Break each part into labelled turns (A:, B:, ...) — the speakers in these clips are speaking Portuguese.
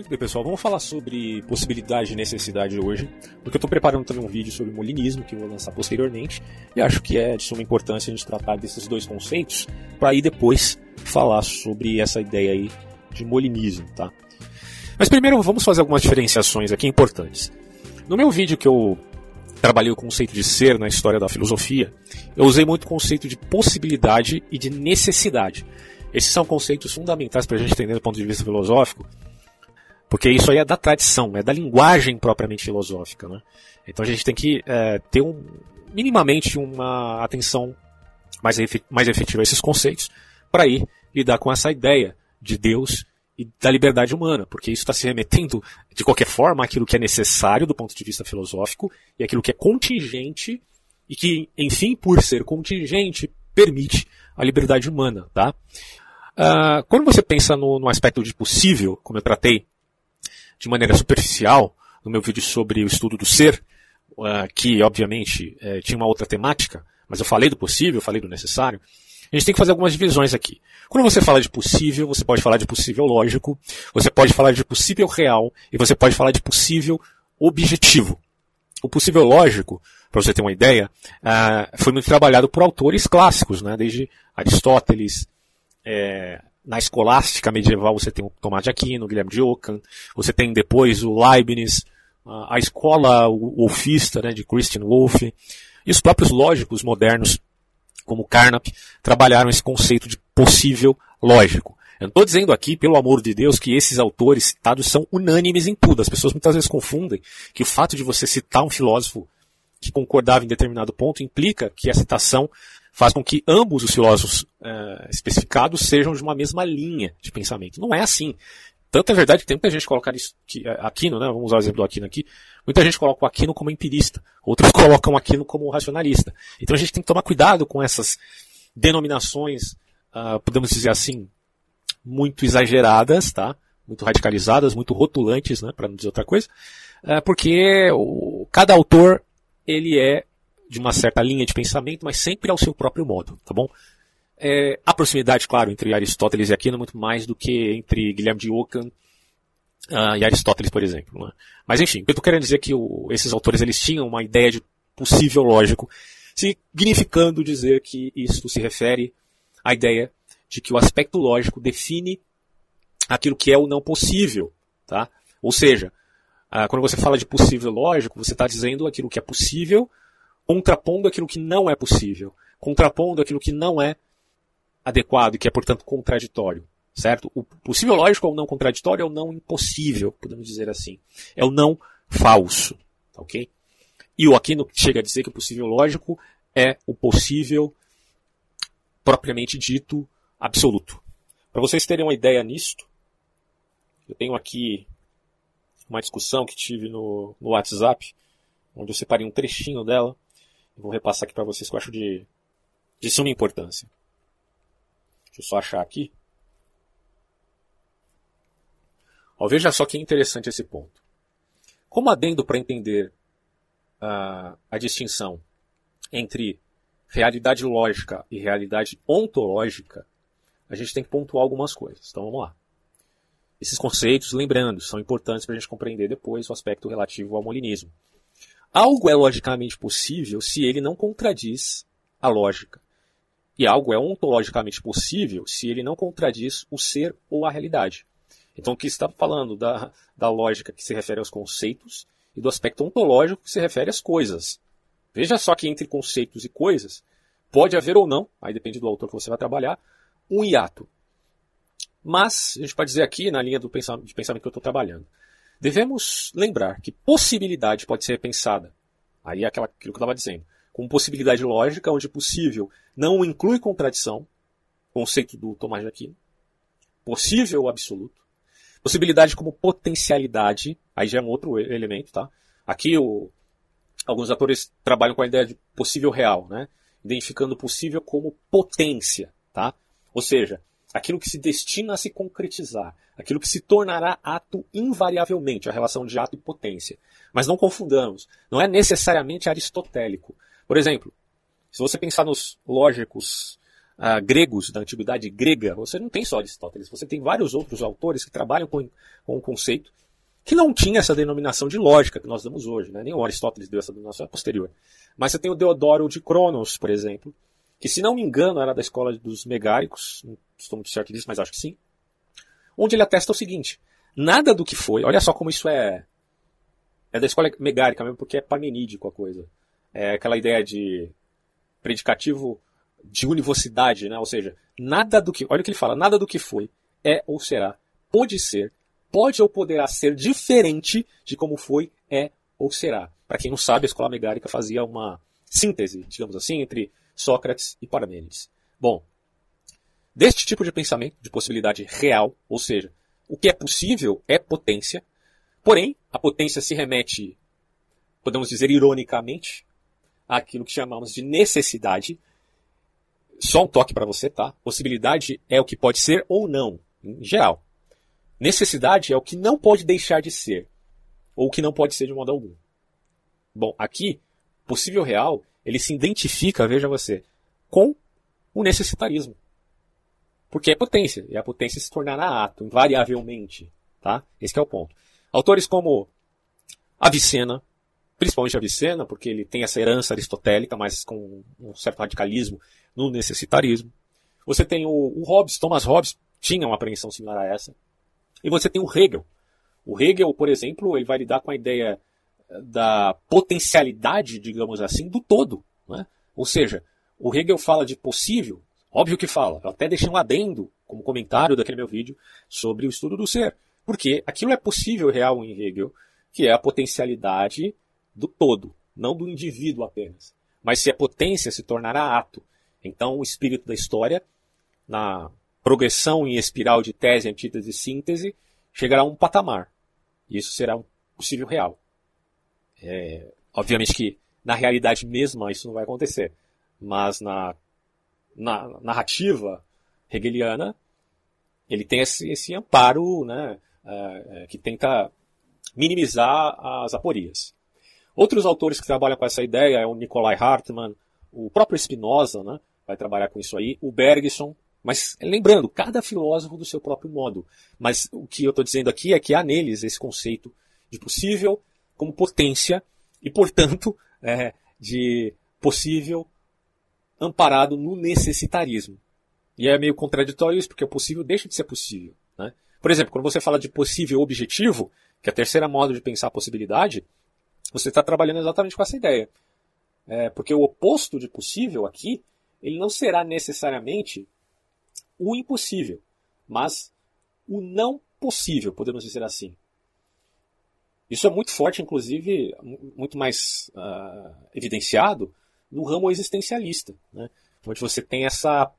A: Muito bem, pessoal, vamos falar sobre possibilidade e necessidade hoje, porque eu estou preparando também um vídeo sobre molinismo que eu vou lançar posteriormente, e acho que é de suma importância a gente tratar desses dois conceitos, para aí depois falar sobre essa ideia aí de molinismo, tá? Mas primeiro vamos fazer algumas diferenciações aqui importantes. No meu vídeo que eu trabalhei o conceito de ser na história da filosofia, eu usei muito o conceito de possibilidade e de necessidade. Esses são conceitos fundamentais para a gente entender do ponto de vista filosófico, porque isso aí é da tradição, é da linguagem propriamente filosófica. Né? Então a gente tem que é, ter um, minimamente uma atenção mais, mais efetiva a esses conceitos para ir lidar com essa ideia de Deus e da liberdade humana, porque isso está se remetendo, de qualquer forma, àquilo que é necessário do ponto de vista filosófico e aquilo que é contingente e que, enfim, por ser contingente, permite a liberdade humana. Tá? Uh, quando você pensa no, no aspecto de possível, como eu tratei de maneira superficial no meu vídeo sobre o estudo do ser, uh, que obviamente uh, tinha uma outra temática, mas eu falei do possível, falei do necessário. A gente tem que fazer algumas divisões aqui. Quando você fala de possível, você pode falar de possível lógico, você pode falar de possível real e você pode falar de possível objetivo. O possível lógico, para você ter uma ideia, uh, foi muito trabalhado por autores clássicos, né? desde Aristóteles, é, na escolástica medieval você tem o Tomás de Aquino, o Guilherme de Ockham, você tem depois o Leibniz, a escola wolfista né, de Christian Wolff, e os próprios lógicos modernos, como Carnap, trabalharam esse conceito de possível lógico. Eu não estou dizendo aqui, pelo amor de Deus, que esses autores citados são unânimes em tudo. As pessoas muitas vezes confundem que o fato de você citar um filósofo que concordava em determinado ponto implica que a citação faz com que ambos os filósofos uh, especificados sejam de uma mesma linha de pensamento. Não é assim. Tanto é verdade que tem muita gente colocar isso, que, eh, Aquino, né, vamos usar o exemplo do Aquino aqui, muita gente coloca o Aquino como empirista, outros colocam o Aquino como racionalista. Então a gente tem que tomar cuidado com essas denominações, uh, podemos dizer assim, muito exageradas, tá? Muito radicalizadas, muito rotulantes, né, para não dizer outra coisa, uh, porque o, cada autor ele é de uma certa linha de pensamento, mas sempre ao seu próprio modo, tá bom? É, a proximidade, claro, entre Aristóteles e Aquino é muito mais do que entre Guilherme de Ockham uh, e Aristóteles, por exemplo. Né? Mas enfim, eu estou querendo dizer que o, esses autores eles tinham uma ideia de possível lógico, significando dizer que isso se refere à ideia de que o aspecto lógico define aquilo que é o não possível, tá? Ou seja, uh, quando você fala de possível lógico, você está dizendo aquilo que é possível contrapondo aquilo que não é possível, contrapondo aquilo que não é adequado e que é, portanto, contraditório. Certo? O possível lógico é o não contraditório, é o não impossível, podemos dizer assim. É o não falso. Ok? E o Aquino chega a dizer que o possível lógico é o possível propriamente dito absoluto. Para vocês terem uma ideia nisto, eu tenho aqui uma discussão que tive no, no WhatsApp, onde eu separei um trechinho dela, vou repassar aqui para vocês que eu acho de, de suma importância. Deixa eu só achar aqui. Ó, veja só que interessante esse ponto. Como adendo para entender uh, a distinção entre realidade lógica e realidade ontológica, a gente tem que pontuar algumas coisas. Então vamos lá. Esses conceitos, lembrando, são importantes para a gente compreender depois o aspecto relativo ao molinismo. Algo é logicamente possível se ele não contradiz a lógica. E algo é ontologicamente possível se ele não contradiz o ser ou a realidade. Então, aqui está falando da, da lógica que se refere aos conceitos e do aspecto ontológico que se refere às coisas. Veja só que entre conceitos e coisas pode haver ou não, aí depende do autor que você vai trabalhar, um hiato. Mas, a gente pode dizer aqui, na linha do pensamento, de pensamento que eu estou trabalhando, Devemos lembrar que possibilidade pode ser pensada, aí é aquilo que eu estava dizendo, como possibilidade lógica, onde possível não inclui contradição, conceito do Tomás de Aquino, possível absoluto, possibilidade como potencialidade, aí já é um outro elemento, tá? Aqui o, alguns atores trabalham com a ideia de possível real, né? Identificando possível como potência, tá? Ou seja, aquilo que se destina a se concretizar, aquilo que se tornará ato invariavelmente, a relação de ato e potência. Mas não confundamos, não é necessariamente aristotélico. Por exemplo, se você pensar nos lógicos uh, gregos, da antiguidade grega, você não tem só Aristóteles, você tem vários outros autores que trabalham com, com o conceito que não tinha essa denominação de lógica que nós damos hoje, né? nem o Aristóteles deu essa denominação, é posterior. Mas você tem o Deodoro de Cronos, por exemplo, que se não me engano era da escola dos megáricos, estou muito certo disso, mas acho que sim, onde ele atesta o seguinte, nada do que foi, olha só como isso é, é da escola megárica mesmo, porque é parmenídico a coisa. É aquela ideia de predicativo de univocidade, né? Ou seja, nada do que, olha o que ele fala, nada do que foi é ou será, pode ser, pode ou poderá ser diferente de como foi, é ou será. Para quem não sabe, a escola megárica fazia uma síntese, digamos assim, entre Sócrates e Parmênides. Bom, deste tipo de pensamento, de possibilidade real, ou seja, o que é possível é potência, porém, a potência se remete, podemos dizer ironicamente, àquilo que chamamos de necessidade. Só um toque para você, tá? Possibilidade é o que pode ser ou não, em geral. Necessidade é o que não pode deixar de ser, ou o que não pode ser de modo algum. Bom, aqui, possível real, ele se identifica, veja você, com o necessitarismo. Porque é potência, e a potência se tornará ato, invariavelmente. Tá? Esse é o ponto. Autores como Avicena, principalmente Avicena, porque ele tem essa herança aristotélica, mas com um certo radicalismo no necessitarismo. Você tem o, o Hobbes, Thomas Hobbes, tinha uma apreensão similar a essa. E você tem o Hegel. O Hegel, por exemplo, ele vai lidar com a ideia eh, da potencialidade, digamos assim, do todo. Né? Ou seja, o Hegel fala de possível, óbvio que fala, eu até deixei um adendo como comentário daquele meu vídeo sobre o estudo do ser. Porque aquilo é possível real em Hegel, que é a potencialidade do todo, não do indivíduo apenas. Mas se a potência se tornará ato, então o espírito da história, na progressão em espiral de tese, antítese e síntese, chegará a um patamar. E isso será um possível real. É, obviamente que na realidade mesma isso não vai acontecer. Mas na, na narrativa hegeliana, ele tem esse, esse amparo né, é, é que tenta minimizar as aporias. Outros autores que trabalham com essa ideia é o Nikolai Hartmann, o próprio Spinoza né, vai trabalhar com isso aí, o Bergson, mas lembrando, cada filósofo do seu próprio modo. Mas o que eu estou dizendo aqui é que há neles esse conceito de possível como potência e, portanto, é, de possível amparado no necessitarismo. E é meio contraditório isso, porque o possível deixa de ser possível. Né? Por exemplo, quando você fala de possível objetivo, que é a terceira modo de pensar a possibilidade, você está trabalhando exatamente com essa ideia. É, porque o oposto de possível aqui, ele não será necessariamente o impossível, mas o não possível, podemos dizer assim. Isso é muito forte, inclusive, muito mais uh, evidenciado no ramo existencialista, né? onde você tem essa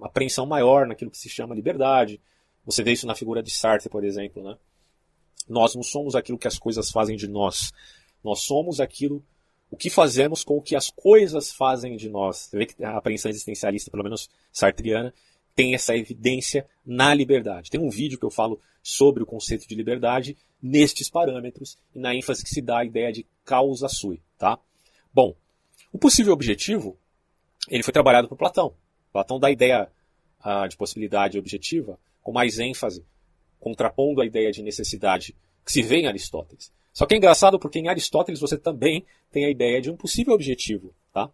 A: apreensão maior naquilo que se chama liberdade. Você vê isso na figura de Sartre, por exemplo. Né? Nós não somos aquilo que as coisas fazem de nós. Nós somos aquilo, o que fazemos com o que as coisas fazem de nós. Você vê que a apreensão existencialista, pelo menos sartriana, tem essa evidência na liberdade. Tem um vídeo que eu falo sobre o conceito de liberdade nestes parâmetros e na ênfase que se dá à ideia de causa sui, tá? Bom, o possível objetivo, ele foi trabalhado por Platão. Platão dá a ideia uh, de possibilidade objetiva com mais ênfase, contrapondo a ideia de necessidade que se vê em Aristóteles. Só que é engraçado porque em Aristóteles você também tem a ideia de um possível objetivo, tá?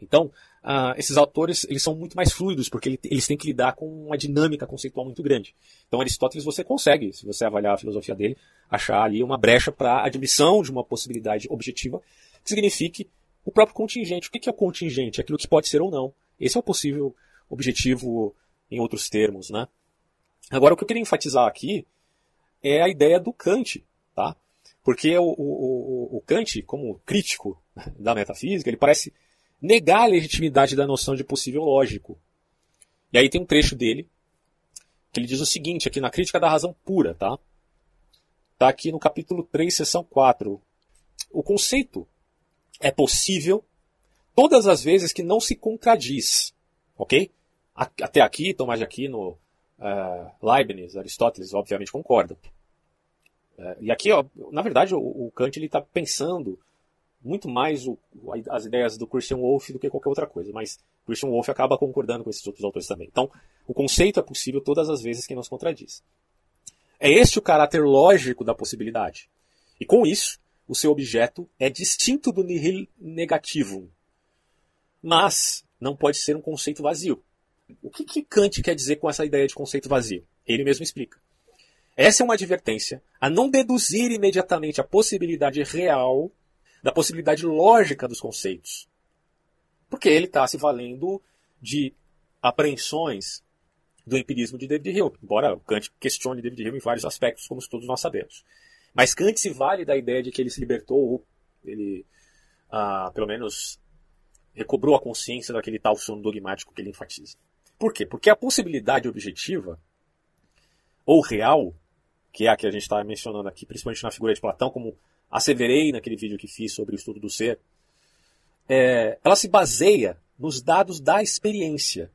A: Então, uh, esses autores eles são muito mais fluidos, porque eles têm que lidar com uma dinâmica conceitual muito grande. Então, Aristóteles você consegue, se você avaliar a filosofia dele, achar ali uma brecha para a admissão de uma possibilidade objetiva, que signifique o próprio contingente. O que é o contingente? Aquilo que pode ser ou não. Esse é o possível objetivo em outros termos, né? Agora, o que eu queria enfatizar aqui é a ideia do Kant, tá? Porque o, o, o, Kant, como crítico da metafísica, ele parece negar a legitimidade da noção de possível lógico. E aí tem um trecho dele que ele diz o seguinte, aqui na Crítica da Razão Pura, tá? Tá aqui no capítulo 3, seção 4. O conceito é possível todas as vezes que não se contradiz, ok? Até aqui, Tomás de Aquino, uh, Leibniz, Aristóteles, obviamente concordam. Uh, e aqui, ó, na verdade, o, o Kant está pensando muito mais o, as ideias do Christian Wolff do que qualquer outra coisa, mas Christian Wolff acaba concordando com esses outros autores também. Então, o conceito é possível todas as vezes que não se contradiz. É este o caráter lógico da possibilidade. E com isso, o seu objeto é distinto do nihil negativum. Mas não pode ser um conceito vazio. O que, que Kant quer dizer com essa ideia de conceito vazio? Ele mesmo explica. Essa é uma advertência a não deduzir imediatamente a possibilidade real da possibilidade lógica dos conceitos. Porque ele está se valendo de apreensões do empirismo de David Hume, embora Kant questione David Hume em vários aspectos, como todos nós sabemos. Mas Kant se vale da ideia de que ele se libertou, ou ele, ah, pelo menos, recobrou a consciência daquele tal sono dogmático que ele enfatiza. Por quê? Porque a possibilidade objetiva, ou real, que é a que a gente está mencionando aqui, principalmente na figura de Platão, como asseverei naquele vídeo que fiz sobre o estudo do ser, é, ela se baseia nos dados da experiência.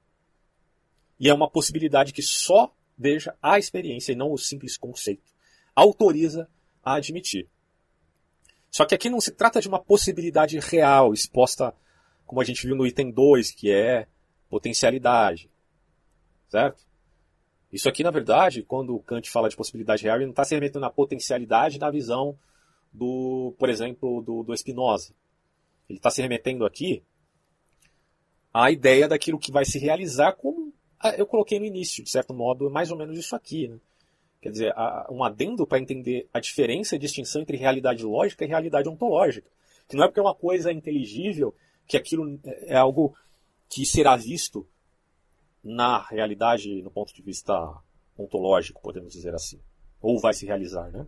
A: E é uma possibilidade que só veja a experiência e não o simples conceito. Autoriza a admitir. Só que aqui não se trata de uma possibilidade real, exposta, como a gente viu no item 2, que é potencialidade. Certo? Isso aqui, na verdade, quando Kant fala de possibilidade real, ele não está se remetendo à potencialidade na visão do, por exemplo, do, do Spinoza. Ele está se remetendo aqui à ideia daquilo que vai se realizar como eu coloquei no início, de certo modo, é mais ou menos isso aqui. Né? Quer dizer, um adendo para entender a diferença e distinção entre realidade lógica e realidade ontológica. Que não é porque uma coisa é inteligível que aquilo é algo que será visto na realidade, no ponto de vista ontológico, podemos dizer assim. Ou vai se realizar, né?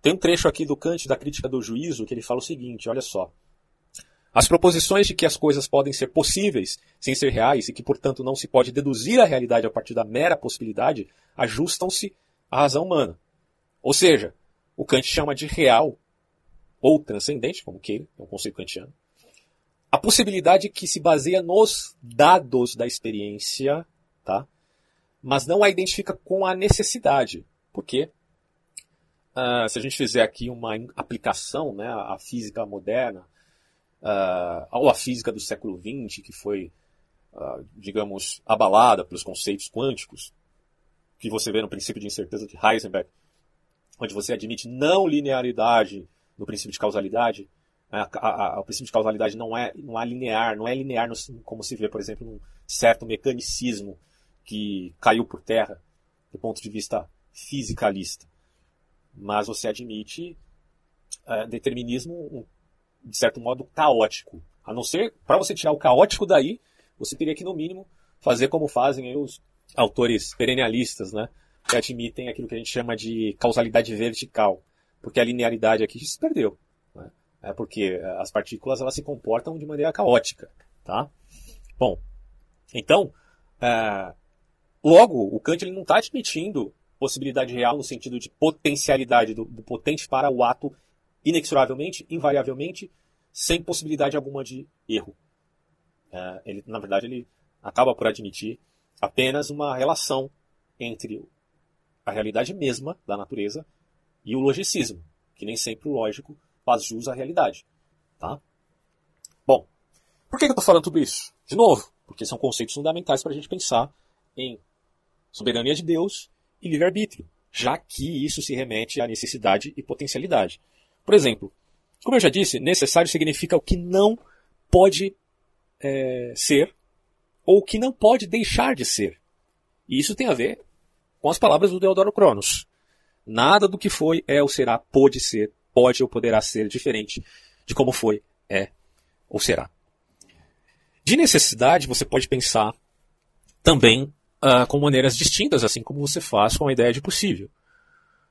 A: Tem um trecho aqui do Kant da crítica do juízo que ele fala o seguinte, olha só. As proposições de que as coisas podem ser possíveis sem ser reais e que, portanto, não se pode deduzir a realidade a partir da mera possibilidade ajustam-se à razão humana. Ou seja, o Kant chama de real ou transcendente, como queira, é um conceito kantiano, a possibilidade que se baseia nos dados da experiência, tá? mas não a identifica com a necessidade. Por quê? Uh, se a gente fizer aqui uma aplicação né, à física moderna, uh, ou à física do século XX, que foi, uh, digamos, abalada pelos conceitos quânticos, que você vê no princípio de incerteza de Heisenberg, onde você admite não linearidade no princípio de causalidade, a, a, a, o princípio de causalidade não é, não é linear, não é linear no, como se vê, por exemplo, num certo mecanicismo que caiu por terra do ponto de vista fisicalista. Mas você admite é, determinismo, de certo modo, caótico. A não ser, para você tirar o caótico daí, você teria que, no mínimo, fazer como fazem os autores perennialistas, né? Que admitem aquilo que a gente chama de causalidade vertical. Porque a linearidade aqui se perdeu. É porque é, as partículas elas se comportam de maneira caótica, tá? Bom, então, é, logo, o Kant ele não está admitindo possibilidade real no sentido de potencialidade do, do potente para o ato inexoravelmente, invariavelmente, sem possibilidade alguma de erro. É, ele, na verdade, ele acaba por admitir apenas uma relação entre a realidade mesma da natureza e o logicismo, que nem sempre o lógico faz jus à realidade. Tá? Bom, por que eu estou falando tudo isso? De novo, porque são conceitos fundamentais para a gente pensar em soberania de Deus e livre-arbítrio, já que isso se remete à necessidade e potencialidade. Por exemplo, como eu já disse, necessário significa o que não pode é, ser ou que não pode deixar de ser. E isso tem a ver com as palavras do Deodoro Cronos. Nada do que foi, é ou será, pode ser pode ou poderá ser diferente de como foi, é ou será. De necessidade, você pode pensar também uh, com maneiras distintas, assim como você faz com a ideia de possível.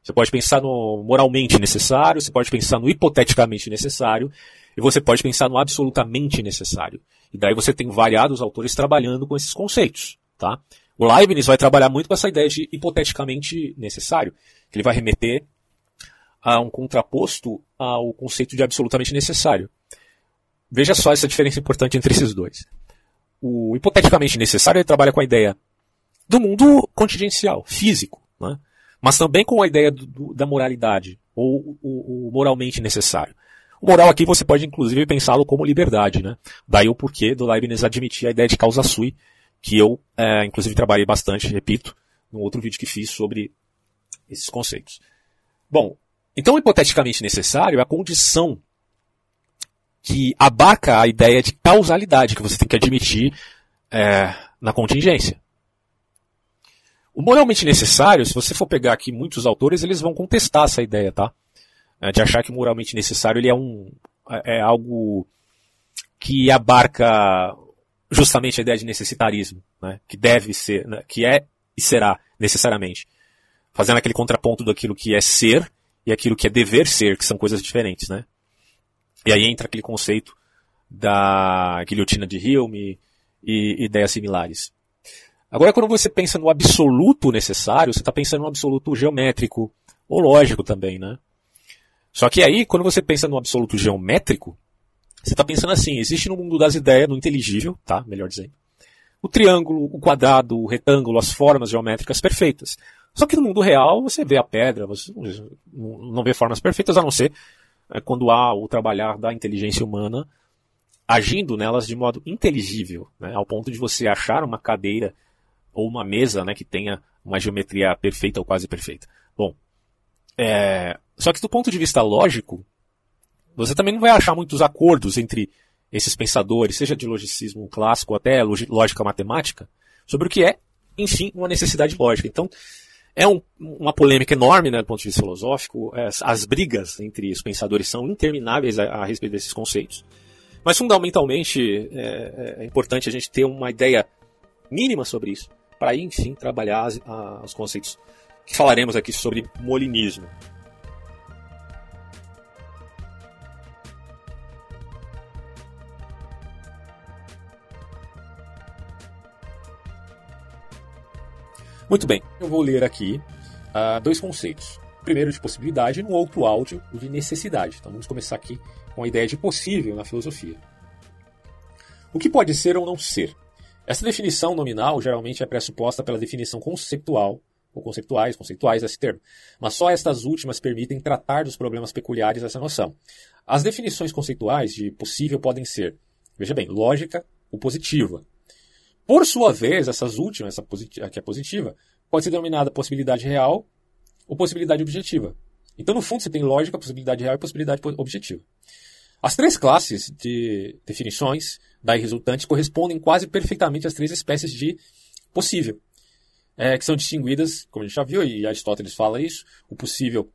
A: Você pode pensar no moralmente necessário, você pode pensar no hipoteticamente necessário, e você pode pensar no absolutamente necessário. E daí você tem variados autores trabalhando com esses conceitos. Tá? O Leibniz vai trabalhar muito com essa ideia de hipoteticamente necessário, que ele vai remeter a um contraposto ao conceito de absolutamente necessário. Veja só essa diferença importante entre esses dois. O hipoteticamente necessário ele trabalha com a ideia do mundo contingencial, físico, né? Mas também com a ideia do, do, da moralidade, ou o, o, moralmente necessário. O moral aqui você pode inclusive pensá-lo como liberdade, né? Daí o porquê do Leibniz admitir a ideia de causa sui, que eu, é, inclusive, trabalhei bastante, repito, no outro vídeo que fiz sobre esses conceitos. Bom, então, hipoteticamente necessário é a condição que abarca a ideia de causalidade que você tem que admitir é, na contingência. O moralmente necessário, se você for pegar aqui muitos autores, eles vão contestar essa ideia, tá? É, de achar que o moralmente necessário ele é um é, é algo que abarca justamente a ideia de necessitarismo, né? Que deve ser, né? que é e será necessariamente, fazendo aquele contraponto daquilo que é ser e aquilo que é dever ser, que são coisas diferentes, né? E aí entra aquele conceito da guilhotina de Hilme e ideias similares. Agora, quando você pensa no absoluto necessário, você está pensando no absoluto geométrico, ou lógico também, né? Só que aí, quando você pensa no absoluto geométrico, você está pensando assim, existe no mundo das ideias, no inteligível, tá? Melhor dizendo, o triângulo, o quadrado, o retângulo, as formas geométricas perfeitas. Só que no mundo real você vê a pedra, você não vê formas perfeitas, a não ser é, quando há o trabalhar da inteligência humana agindo nelas de modo inteligível, né, ao ponto de você achar uma cadeira ou uma mesa né, que tenha uma geometria perfeita ou quase perfeita. Bom, é, só que do ponto de vista lógico, você também não vai achar muitos acordos entre esses pensadores, seja de logicismo clássico até lógica matemática, sobre o que é, enfim, uma necessidade lógica. Então, é um, uma polêmica enorme, né, do ponto de vista filosófico. As, as brigas entre os pensadores são intermináveis a, a respeito desses conceitos. Mas, fundamentalmente, é, é, importante a gente ter uma ideia mínima sobre isso, para aí, enfim, trabalhar as, a, os conceitos que falaremos aqui sobre molinismo. Muito bem, eu vou ler aqui uh, dois conceitos. Primeiro de possibilidade e no outro áudio o de necessidade. Então vamos começar aqui com a ideia de possível na filosofia. O que pode ser ou não ser? Essa definição nominal geralmente é pressuposta pela definição conceitual ou conceituais, conceituais desse termo, mas só estas últimas permitem tratar dos problemas peculiares dessa noção. As definições conceituais de possível podem ser, veja bem, lógica ou positiva, por sua vez, essas últimas, essa que é positiva, pode ser denominada possibilidade real ou possibilidade objetiva. Então, no fundo, você tem lógica, possibilidade real e possibilidade objetiva. As três classes de definições daí resultantes correspondem quase perfeitamente às três espécies de possível, é, que são distinguidas, como a gente já viu, e Aristóteles fala isso, o possível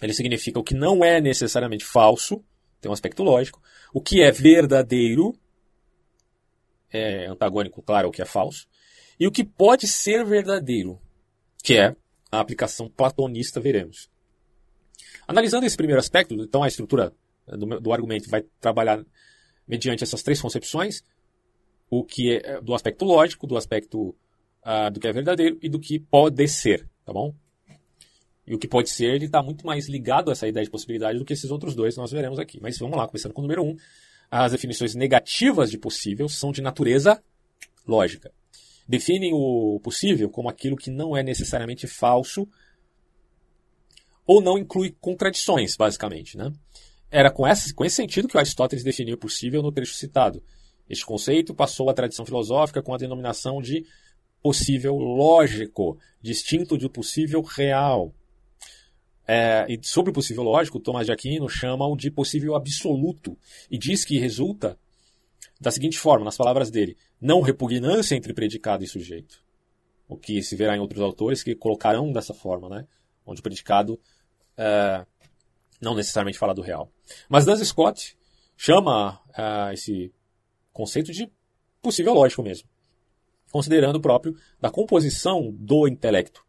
A: ele significa o que não é necessariamente falso, tem um aspecto lógico, o que é verdadeiro, é antagônico, claro, ao que é falso, e o que pode ser verdadeiro, que é a aplicação platonista, veremos. Analisando esse primeiro aspecto, então a estrutura do, do argumento vai trabalhar mediante essas três concepções, o que é do aspecto lógico, do aspecto uh, do que é verdadeiro e do que pode ser, tá bom? E o que pode ser, ele está muito mais ligado a essa ideia de possibilidade do que esses outros dois nós veremos aqui. Mas vamos lá, começando com o número um, as definições negativas de possível são de natureza lógica. Definem o possível como aquilo que não é necessariamente falso ou não inclui contradições, basicamente. Né? Era com esse, com esse sentido que Aristóteles definiu o possível no trecho citado. Este conceito passou à tradição filosófica com a denominação de possível lógico, distinto do possível real. É, e sobre o possível lógico, Tomás de Aquino chama-o de possível absoluto e diz que resulta da seguinte forma, nas palavras dele, não repugnância entre predicado e sujeito. O que se verá em outros autores que colocarão dessa forma, né? onde o predicado é, não necessariamente fala do real. Mas Duns Scott chama é, esse conceito de possível lógico mesmo, considerando o próprio da composição do intelecto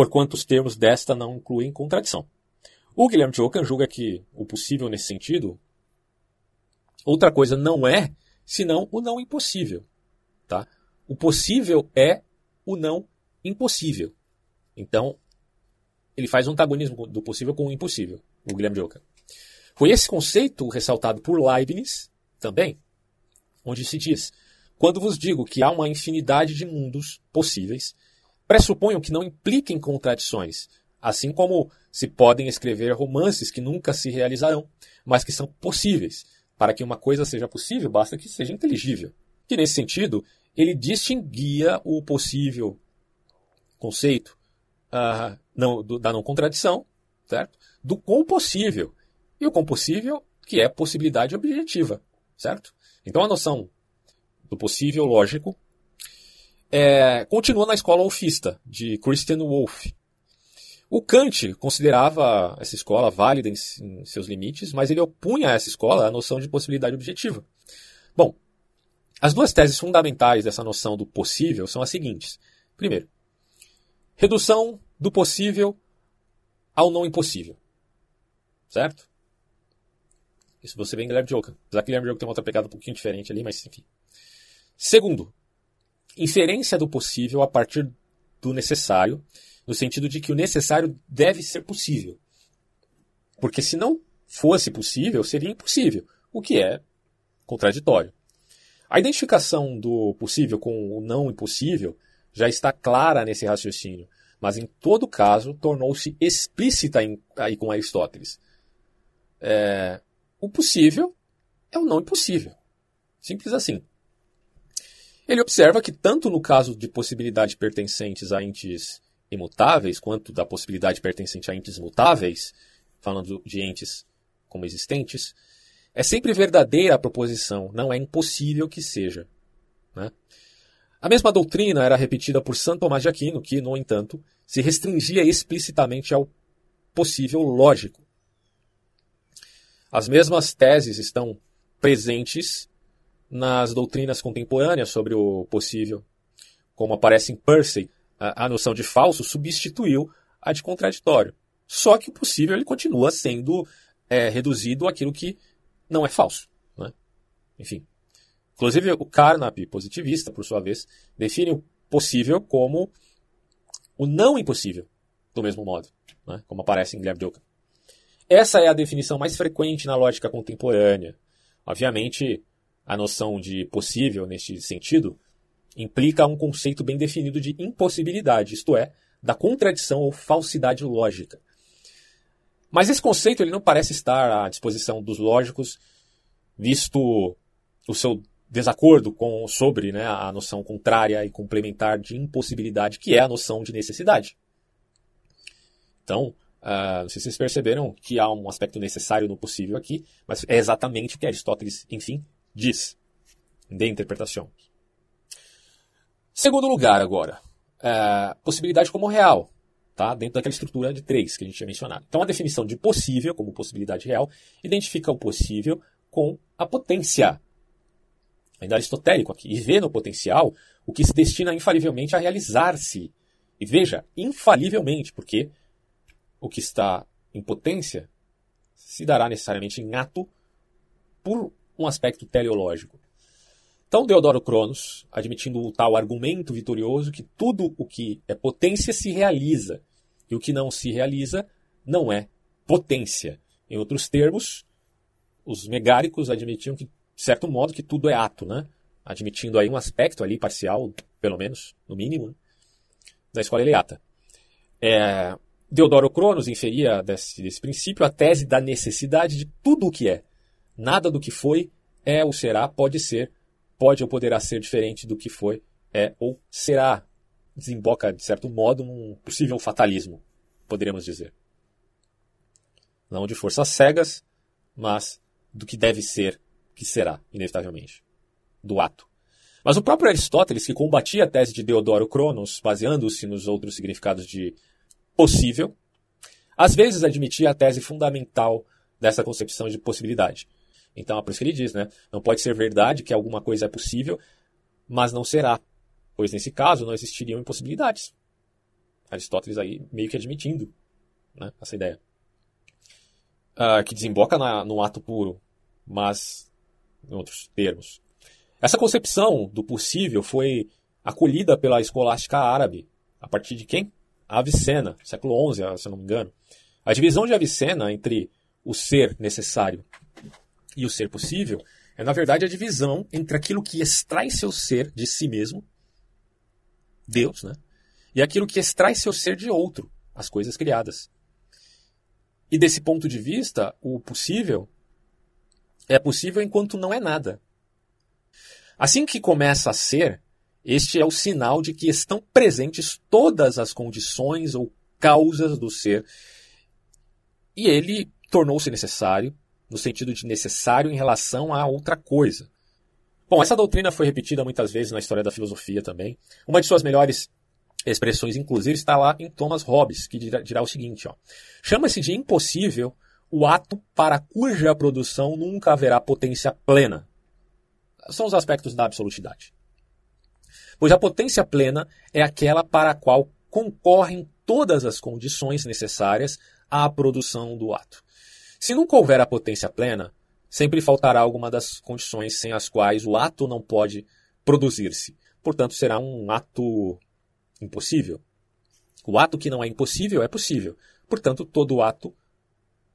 A: porquanto os termos desta não incluem contradição. O Guilherme Chocan julga que o possível nesse sentido, outra coisa não é senão o não impossível. Tá? O possível é o não impossível. Então, ele faz um antagonismo do possível com o impossível, o Guilherme Joca. Foi esse conceito ressaltado por Leibniz também, onde se diz: quando vos digo que há uma infinidade de mundos possíveis, pressuponham que não impliquem contradições, Assim como se podem escrever romances que nunca se realizarão, mas que são possíveis. Para que uma coisa seja possível, basta que seja inteligível. Que nesse sentido, ele distinguia o possível conceito uh, não, do, da não contradição, certo? Do compossível. E o compossível, que é possibilidade objetiva, certo? Então a noção do possível lógico é, continua na escola wolfista, de Christian Wolff. O Kant considerava essa escola válida em, em seus limites, mas ele opunha a essa escola a noção de possibilidade objetiva. Bom, as duas teses fundamentais dessa noção do possível são as seguintes. Primeiro, redução do possível ao não impossível. Certo? Isso você vê em Guilherme Joca. Apesar que Guilherme Joca tem uma outra pegada um pouquinho diferente ali, mas enfim. Segundo, inferência do possível a partir do necessário, no sentido de que o necessário deve ser possível. Porque se não fosse possível, seria impossível, o que é contraditório. A identificação do possível com o não impossível já está clara nesse raciocínio, mas em todo caso tornou-se explícita em, aí com Aristóteles. É, o possível é o não impossível. Simples assim. Ele observa que, tanto no caso de possibilidades pertencentes a entes imutáveis, quanto da possibilidade pertencente a entes mutáveis, falando de entes como existentes, é sempre verdadeira a proposição, não é impossível que seja. Né? A mesma doutrina era repetida por Santo Tomás de Aquino, que, no entanto, se restringia explicitamente ao possível lógico. As mesmas teses estão presentes nas doutrinas contemporâneas sobre o possível. Como aparece em Percy, a, noção de falso substituiu a de contraditório. Só que o possível ele continua sendo é, reduzido àquilo que não é falso. Né? Enfim. Inclusive, o Carnap, positivista, por sua vez, define o possível como o não impossível, do mesmo modo, né? como aparece em Guilherme Duca. Essa é a definição mais frequente na lógica contemporânea. Obviamente, a noção de possível, neste sentido, implica um conceito bem definido de impossibilidade, isto é, da contradição ou falsidade lógica. Mas esse conceito ele não parece estar à disposição dos lógicos, visto o seu desacordo com, sobre né, a noção contrária e complementar de impossibilidade, que é a noção de necessidade. Então, uh, não sei se vocês perceberam que há um aspecto necessário no possível aqui, mas é exatamente o que Aristóteles, enfim, diz de interpretação. Segundo lugar, agora, uh, possibilidade como real, tá? dentro daquela estrutura de três que a gente tinha mencionado. Então, a definição de possível como possibilidade real identifica o possível com a potência ainda aristotélico aqui, e vê no potencial o que se destina infalivelmente a realizar-se. E veja, infalivelmente, porque o que está em potência se dará necessariamente em ato por um aspecto teleológico. Então, Deodoro Cronos, admitindo o tal argumento vitorioso que tudo o que é potência se realiza, e o que não se realiza não é potência. Em outros termos, os megáricos admitiam que de certo modo, que tudo é ato, né? Admitindo aí um aspecto ali parcial, pelo menos, no mínimo, né? da escola eleata. É, Deodoro Cronos inferia desse, desse princípio a tese da necessidade de tudo o que é. Nada do que foi, é ou será, pode ser, pode ou poderá ser diferente do que foi, é ou será. Desemboca, de certo modo, num possível fatalismo, poderíamos dizer. Não de forças cegas, mas do que deve ser que será, inevitavelmente, do ato. Mas o próprio Aristóteles, que combatia a tese de Deodoro Cronos, baseando-se nos outros significados de possível, às vezes admitia a tese fundamental dessa concepção de possibilidade. Então é por isso que ele diz, né? Não pode ser verdade que alguma coisa é possível, mas não será, pois nesse caso não existiriam impossibilidades. Aristóteles aí meio que admitindo né, essa ideia. Uh, que desemboca na, no ato puro, mas em outros termos. Essa concepção do possível foi acolhida pela escolástica árabe, a partir de quem? Avicena, século XI, se eu não me engano. A divisão de Avicena entre o ser necessário e o ser possível é, na verdade, a divisão entre aquilo que extrai seu ser de si mesmo, Deus, né? E aquilo que extrai seu ser de outro, as coisas criadas. E desse ponto de vista, o possível é possível enquanto não é nada. Assim que começa a ser, este é o sinal de que estão presentes todas as condições ou causas do ser. E ele tornou-se necessário, no sentido de necessário em relação a outra coisa. Bom, essa doutrina foi repetida muitas vezes na história da filosofia também. Uma de suas melhores expressões, inclusive, está lá em Thomas Hobbes, que dirá, dirá o seguinte: chama-se de impossível o ato para cuja produção nunca haverá potência plena. São os aspectos da absolutidade. Pois a potência plena é aquela para a qual concorrem todas as condições necessárias à produção do ato. Se nunca houver a potência plena, sempre faltará alguma das condições sem as quais o ato não pode produzir-se. Portanto, será um ato impossível. O ato que não é impossível é possível. Portanto, todo ato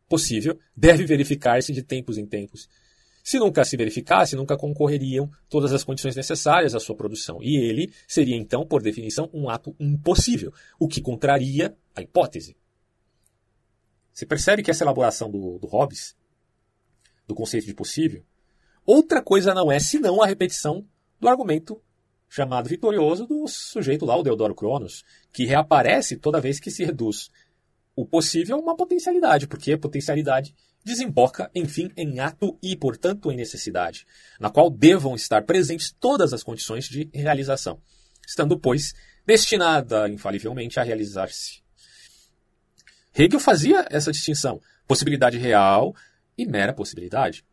A: possível deve verificar-se de tempos em tempos. Se nunca se verificasse, nunca concorreriam todas as condições necessárias à sua produção. E ele seria, então, por definição, um ato impossível, o que contraria a hipótese. Você percebe que essa elaboração do, do Hobbes do conceito de possível, outra coisa não é senão a repetição do argumento chamado vitorioso do sujeito lá, o Deodoro Cronos, que reaparece toda vez que se reduz o possível a uma potencialidade, porque a potencialidade desemboca, enfim, em ato e, portanto, em necessidade, na qual devam estar presentes todas as condições de realização, estando, pois, destinada infalivelmente a realizar-se. Hegel fazia essa distinção, possibilidade real e mera possibilidade.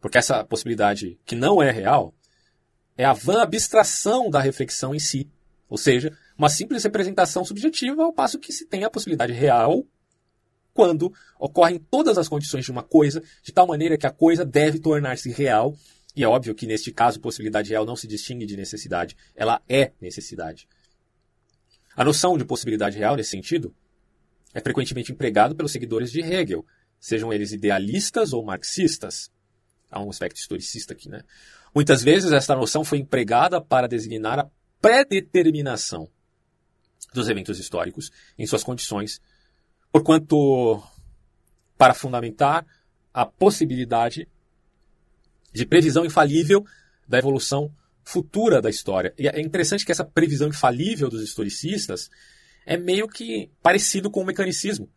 A: Porque essa possibilidade que não é real é a vã abstração da reflexão em si, ou seja, uma simples representação subjetiva, ao passo que se tem a possibilidade real quando ocorrem todas as condições de uma coisa, de tal maneira que a coisa deve tornar-se real. E é óbvio que neste caso, possibilidade real não se distingue de necessidade, ela é necessidade. A noção de possibilidade real, nesse sentido, é frequentemente empregado pelos seguidores de Hegel, sejam eles idealistas ou marxistas. Há um aspecto historicista aqui, né? Muitas vezes esta noção foi empregada para designar a predeterminação dos eventos históricos em suas condições, porquanto para fundamentar a possibilidade de previsão infalível da evolução futura da história. E é interessante que essa previsão infalível dos historicistas é meio que parecido com o mecanicismo.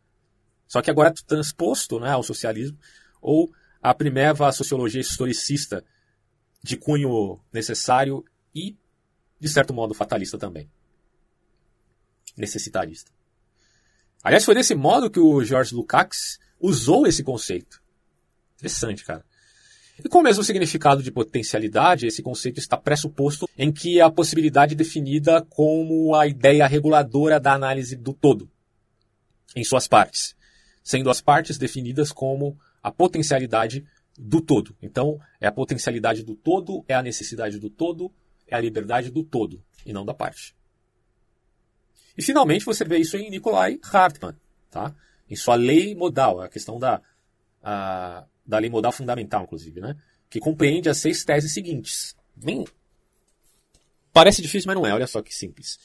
A: Só que agora transposto né, ao socialismo, ou a primeva sociologia historicista de cunho necessário e, de certo modo, fatalista também. Necessitarista. Aliás, foi desse modo que o George Lukács usou esse conceito. Interessante, cara. E com o mesmo significado de potencialidade, esse conceito está pressuposto em que a possibilidade definida como a ideia reguladora da análise do todo, em suas partes, sendo as partes definidas como a potencialidade do todo. Então, é a potencialidade do todo, é a necessidade do todo, é a liberdade do todo, e não da parte. E finalmente você vê isso em Nikolai Hartmann, tá? em sua lei modal, a questão da, a, da lei modal fundamental, inclusive, né? que compreende as seis teses seguintes. Bem, parece difícil, mas não é, olha só que simples.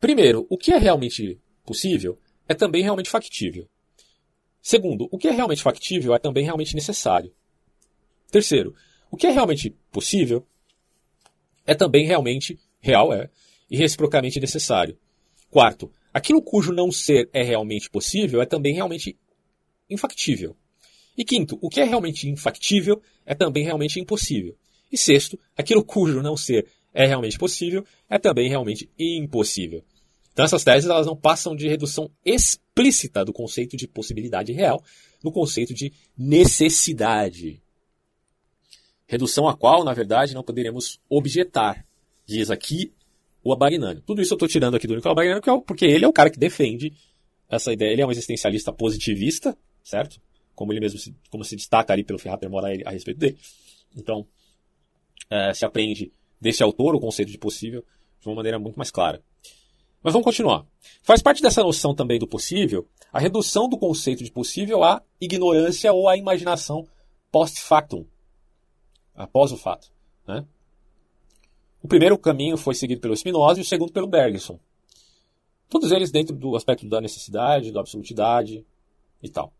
A: Primeiro, o que é realmente possível é também realmente factível. Segundo, o que é realmente factível é também realmente necessário. Terceiro, o que é realmente possível é também realmente real, é, e reciprocamente necessário. Quarto, aquilo cujo não ser é realmente possível é também realmente infactível. E quinto, o que é realmente infactível é também realmente impossível. E sexto, aquilo cujo não ser é realmente possível é também realmente impossível. Então essas teses elas não passam de redução explícita do conceito de possibilidade real no conceito de necessidade. Redução a qual, na verdade, não poderemos objetar, diz aqui o Abagnani. Tudo isso eu estou tirando aqui do Nicolau Abagnani é porque ele é o cara que defende essa ideia. Ele é um existencialista positivista, certo? Como ele mesmo se, como se destaca ali pelo Ferrater Morar a respeito dele. Então, é, se aprende desse autor o conceito de possível de uma maneira muito mais clara. Mas vamos continuar. Faz parte dessa noção também do possível a redução do conceito de possível à ignorância ou à imaginação post-factum, após o fato. Né? O primeiro caminho foi seguido pelo Spinoza e o segundo pelo Bergson. Todos eles dentro do aspecto da necessidade, da absolutidade e tal.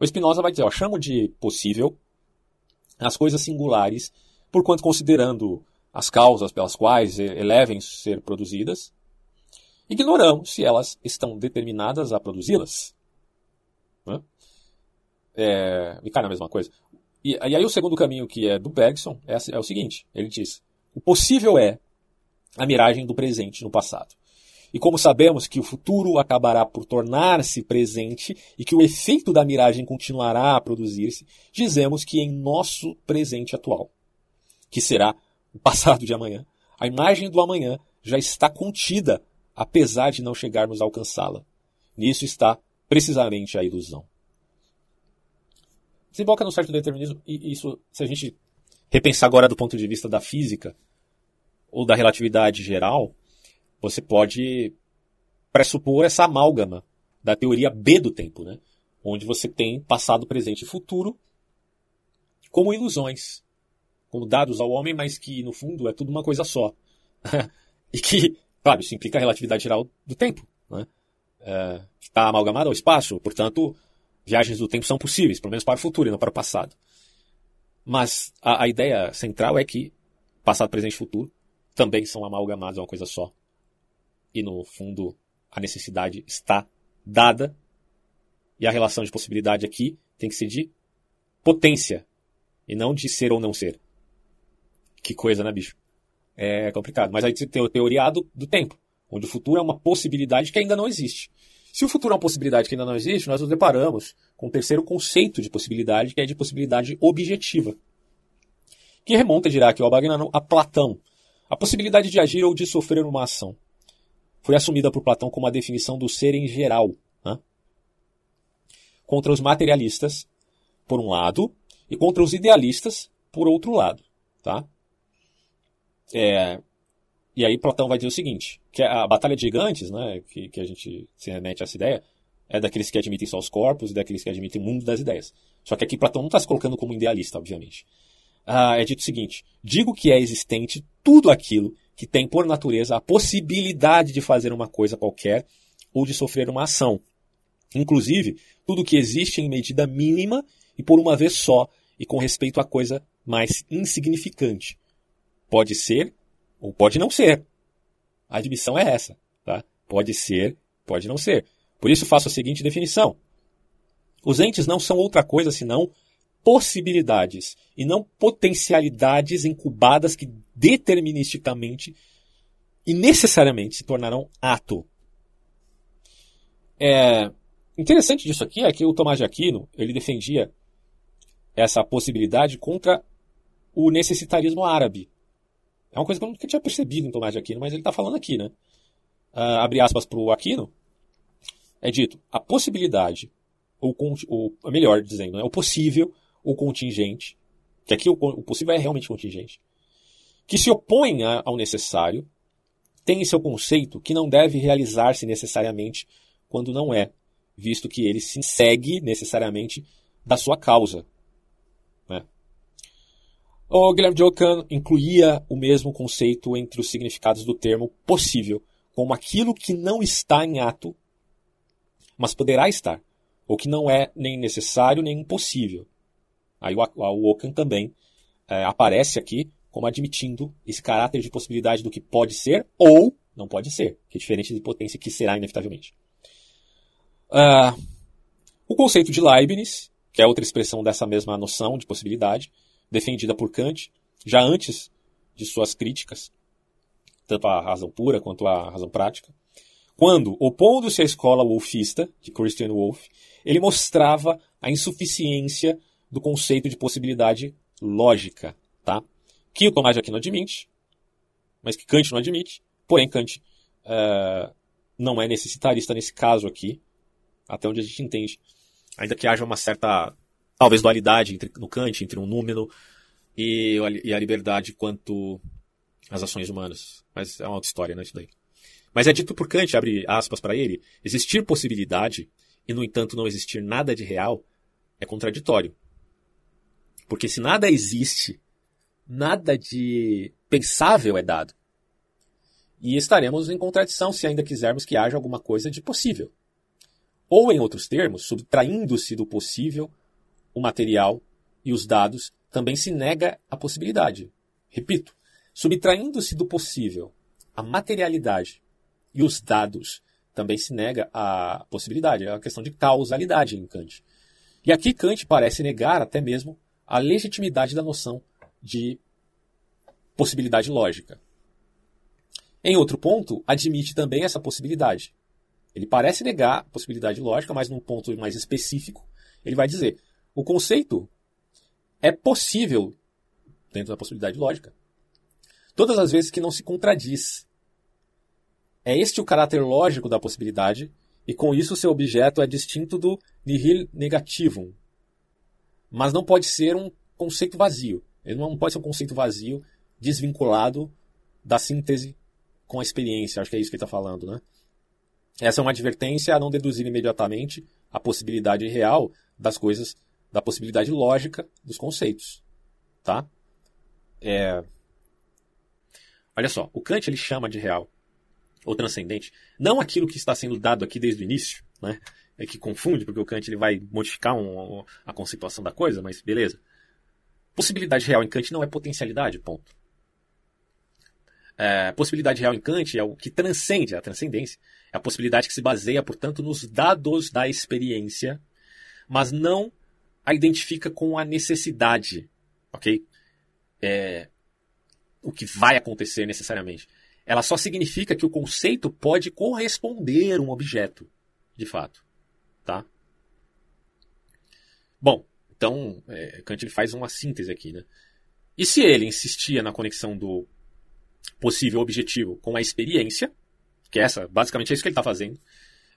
A: O Spinoza vai dizer, ó, chamo de possível as coisas singulares, porquanto considerando as causas pelas quais elevem ser produzidas, ignoramos se elas estão determinadas a produzi-las. É, e cai na mesma coisa. E, e, aí o segundo caminho, que é do Bergson, é, é o seguinte: ele diz, o possível é a miragem do presente no passado. E como sabemos que o futuro acabará por tornar-se presente e que o efeito da miragem continuará a produzir-se, dizemos que em nosso presente atual, que será o passado de amanhã, a imagem do amanhã já está contida, apesar de não chegarmos a alcançá-la. Nisso está precisamente a ilusão. Desemboca no certo determinismo, e isso, se a gente repensar agora do ponto de vista da física ou da relatividade geral, você pode pressupor essa amálgama da teoria B do tempo, né? onde você tem passado, presente e futuro como ilusões, como dados ao homem, mas que no fundo é tudo uma coisa só. e que, claro, isso implica a relatividade geral do tempo, né? É, está amalgamado ao espaço, portanto, viagens do tempo são possíveis, pelo menos para o futuro e não para o passado. Mas a, a ideia central é que passado, presente e futuro também são amalgamados a uma coisa só e no fundo a necessidade está dada e a relação de possibilidade aqui tem que ser de potência e não de ser ou não ser. Que coisa, né, bicho? É complicado. Mas aí você tem o teoriado do tempo, onde o futuro é uma possibilidade que ainda não existe. Se o futuro é uma possibilidade que ainda não existe, nós nos deparamos com o terceiro conceito de possibilidade, que é de possibilidade objetiva. Que remonta, dirá aqui o Abagnano, a Platão. A possibilidade de agir ou de sofrer uma ação foi assumida por Platão como a definição do ser em geral, né? contra os materialistas, por um lado, e contra os idealistas, por outro lado. Tá? É, e aí Platão vai dizer o seguinte, que a batalha de gigantes, né, que, que a gente se remete a essa ideia, é daqueles que admitem só os corpos e daqueles que admitem o mundo das ideias. Só que aqui Platão não está se colocando como idealista, obviamente. Ah, é dito o seguinte, digo que é existente tudo aquilo que tem por natureza a possibilidade de fazer uma coisa qualquer ou de sofrer uma ação. Inclusive, tudo que existe em medida mínima e por uma vez só, e com respeito à coisa mais insignificante. Pode ser ou pode não ser. A admissão é essa. Tá? Pode ser, pode não ser. Por isso faço a seguinte definição. Os entes não são outra coisa senão possibilidades e não potencialidades incubadas que deterministicamente e necessariamente se tornarão ato. É interessante disso aqui é que o Tomás de Aquino ele defendia essa possibilidade contra o necessitarismo árabe. É uma coisa que eu nunca tinha percebido em Tomás de Aquino, mas ele está falando aqui, né? Uh, abre aspas para o Aquino. É dito, a possibilidade, ou, ou melhor dizendo, né, o possível o contingente, que aqui o, o possível é realmente contingente, que se opõe a, ao necessário, tem em seu conceito que não deve realizar-se necessariamente quando não é, visto que ele se segue necessariamente da sua causa. Né? O Guilherme Jocan incluía o mesmo conceito entre os significados do termo possível, como aquilo que não está em ato, mas poderá estar, ou que não é nem necessário nem impossível, Aí o, o também é, aparece aqui como admitindo esse caráter de possibilidade do que pode ser ou não pode ser, que é diferente de potência que será inevitavelmente. Uh, o conceito de Leibniz, que é outra expressão dessa mesma noção de possibilidade, defendida por Kant, já antes de suas críticas, tanto à razão pura quanto à razão prática, quando, opondo-se à escola wolfista, de Christian Wolff, ele mostrava a insuficiência do conceito de possibilidade lógica, tá? Que o Tomás de Aquino admite, mas que Kant não admite. Porém, Kant uh, não é necessitarista nesse caso aqui, até onde a gente entende. Ainda que haja uma certa, talvez, dualidade entre, no Kant entre um número e, e a liberdade quanto às ações humanas. Mas é uma outra história, né, isso daí. Mas é dito por Kant, abre aspas para ele, existir possibilidade e, no entanto, não existir nada de real é contraditório. Porque se nada existe, nada de pensável é dado. e estaremos em contradição se ainda quisermos que haja alguma coisa de possível. Ou, em outros termos, subtraindo-se do possível o material e os dados, também se nega a possibilidade. Repito, subtraindo-se do possível a materialidade e os dados, também se nega a possibilidade, é a questão de causalidade em Kant. E aqui Kant parece negar até mesmo a legitimidade da noção de possibilidade lógica. Em outro ponto, admite também essa possibilidade. Ele parece negar a possibilidade lógica, mas num ponto mais específico, ele vai dizer: o conceito é possível dentro da possibilidade lógica. Todas as vezes que não se contradiz. É este o caráter lógico da possibilidade, e com isso seu objeto é distinto do nihil negativum. Mas não pode ser um conceito vazio. Ele não pode ser um conceito vazio, desvinculado da síntese com a experiência. Acho que é isso que ele está falando, né? Essa é uma advertência a não deduzir imediatamente a possibilidade real das coisas, da possibilidade lógica dos conceitos, tá? É... Olha só, o Kant ele chama de real ou transcendente não aquilo que está sendo dado aqui desde o início, né? É que confunde, porque o Kant ele vai modificar um, a conceituação da coisa, mas beleza. Possibilidade real em Kant não é potencialidade, ponto. É, possibilidade real em Kant é o que transcende a transcendência. É a possibilidade que se baseia, portanto, nos dados da experiência, mas não a identifica com a necessidade, ok? É, o que vai acontecer necessariamente. Ela só significa que o conceito pode corresponder a um objeto, de fato, tá? Bom, então é, Kant ele faz uma síntese aqui, né? E se ele insistia na conexão do possível objetivo com a experiência, que é essa, basicamente é isso que ele está fazendo.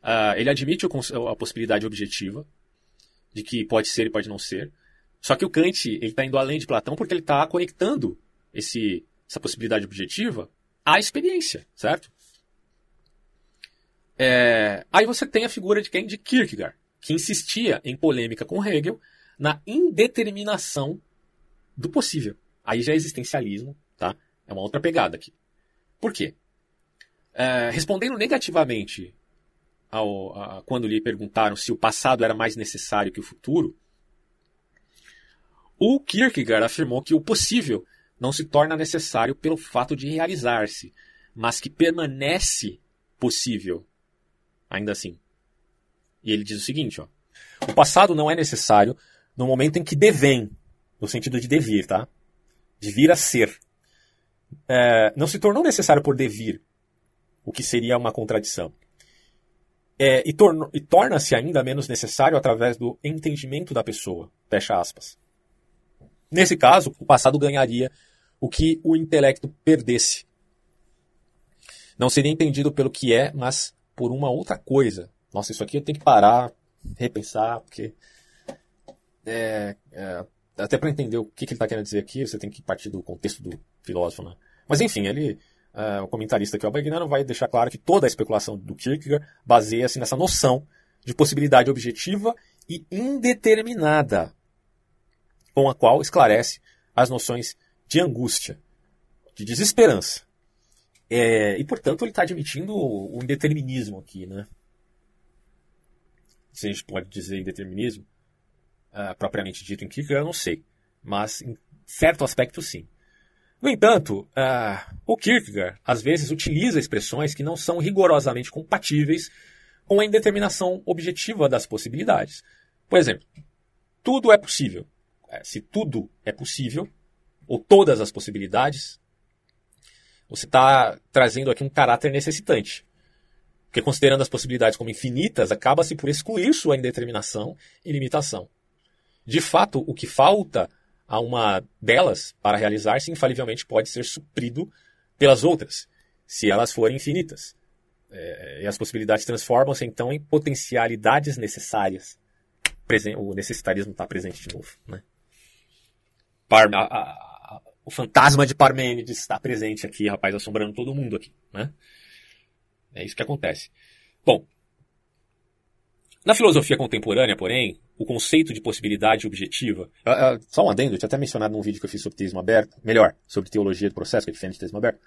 A: Uh, ele admite o, a possibilidade objetiva de que pode ser e pode não ser. Só que o Kant ele está indo além de Platão porque ele está conectando esse, essa possibilidade objetiva à experiência, certo? É, aí você tem a figura de quem? De Kierkegaard, que insistia em polêmica com Hegel na indeterminação do possível. Aí já é existencialismo, tá? É uma outra pegada aqui. Por quê? É, respondendo negativamente ao, a, quando lhe perguntaram se o passado era mais necessário que o futuro, o Kierkegaard afirmou que o possível não se torna necessário pelo fato de realizar-se, mas que permanece possível, ainda assim. E ele diz o seguinte, ó, o passado não é necessário no momento em que devém, no sentido de devir, tá? De vir a ser é, não se tornou necessário por devir, o que seria uma contradição. É, e, e torna-se ainda menos necessário através do entendimento da pessoa. Fecha aspas. Nesse caso, o passado ganharia o que o intelecto perdesse. Não seria entendido pelo que é, mas por uma outra coisa. Nossa, isso aqui eu tenho que parar, repensar, porque. É, é, até para entender o que, que ele está querendo dizer aqui, você tem que partir do contexto do filósofo. Né? Mas enfim, ele, uh, o comentarista é o Bagnano vai deixar claro que toda a especulação do Kierkegaard baseia-se nessa noção de possibilidade objetiva e indeterminada, com a qual esclarece as noções de angústia, de desesperança. É, e, portanto, ele está admitindo o indeterminismo aqui, né? Se a gente pode dizer indeterminismo, uh, propriamente dito em Kierkegaard, eu não sei. Mas, em certo aspecto, sim. No entanto, uh, o Kierkegaard às vezes utiliza expressões que não são rigorosamente compatíveis com a indeterminação objetiva das possibilidades. Por exemplo, tudo é possível. É, se tudo é possível, ou todas as possibilidades, você está trazendo aqui um caráter necessitante. Porque considerando as possibilidades como infinitas, acaba-se por excluir sua indeterminação e limitação. De fato, o que falta a uma delas para realizar-se infalivelmente pode ser suprido pelas outras, se elas forem infinitas. É, e as possibilidades transformam-se então em potencialidades necessárias. O necessitarismo está presente de novo. Né? Par, a, a, o fantasma de Parmênides está presente aqui, rapaz, assombrando todo mundo aqui. Né? É isso que acontece. Bom, na filosofia contemporânea, porém, o conceito de possibilidade objetiva. Uh, uh, só um adendo, eu tinha até mencionado num vídeo que eu fiz sobre teísmo aberto, melhor, sobre teologia do processo, que é diferente de teísmo aberto.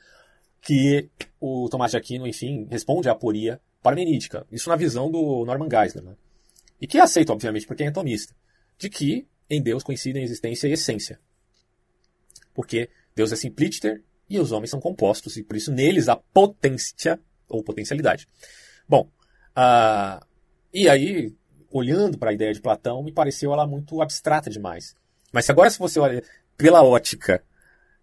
A: que o Tomás de Aquino, enfim, responde à aporia parmenídica. Isso na visão do Norman Geisler. Né? E que aceita, obviamente, porque é atomista. De que em Deus coincidem existência e essência. Porque Deus é simplíter e os homens são compostos, e por isso neles há potência ou potencialidade. Bom, uh, e aí, olhando para a ideia de Platão, me pareceu ela muito abstrata demais. Mas agora, se você olha pela ótica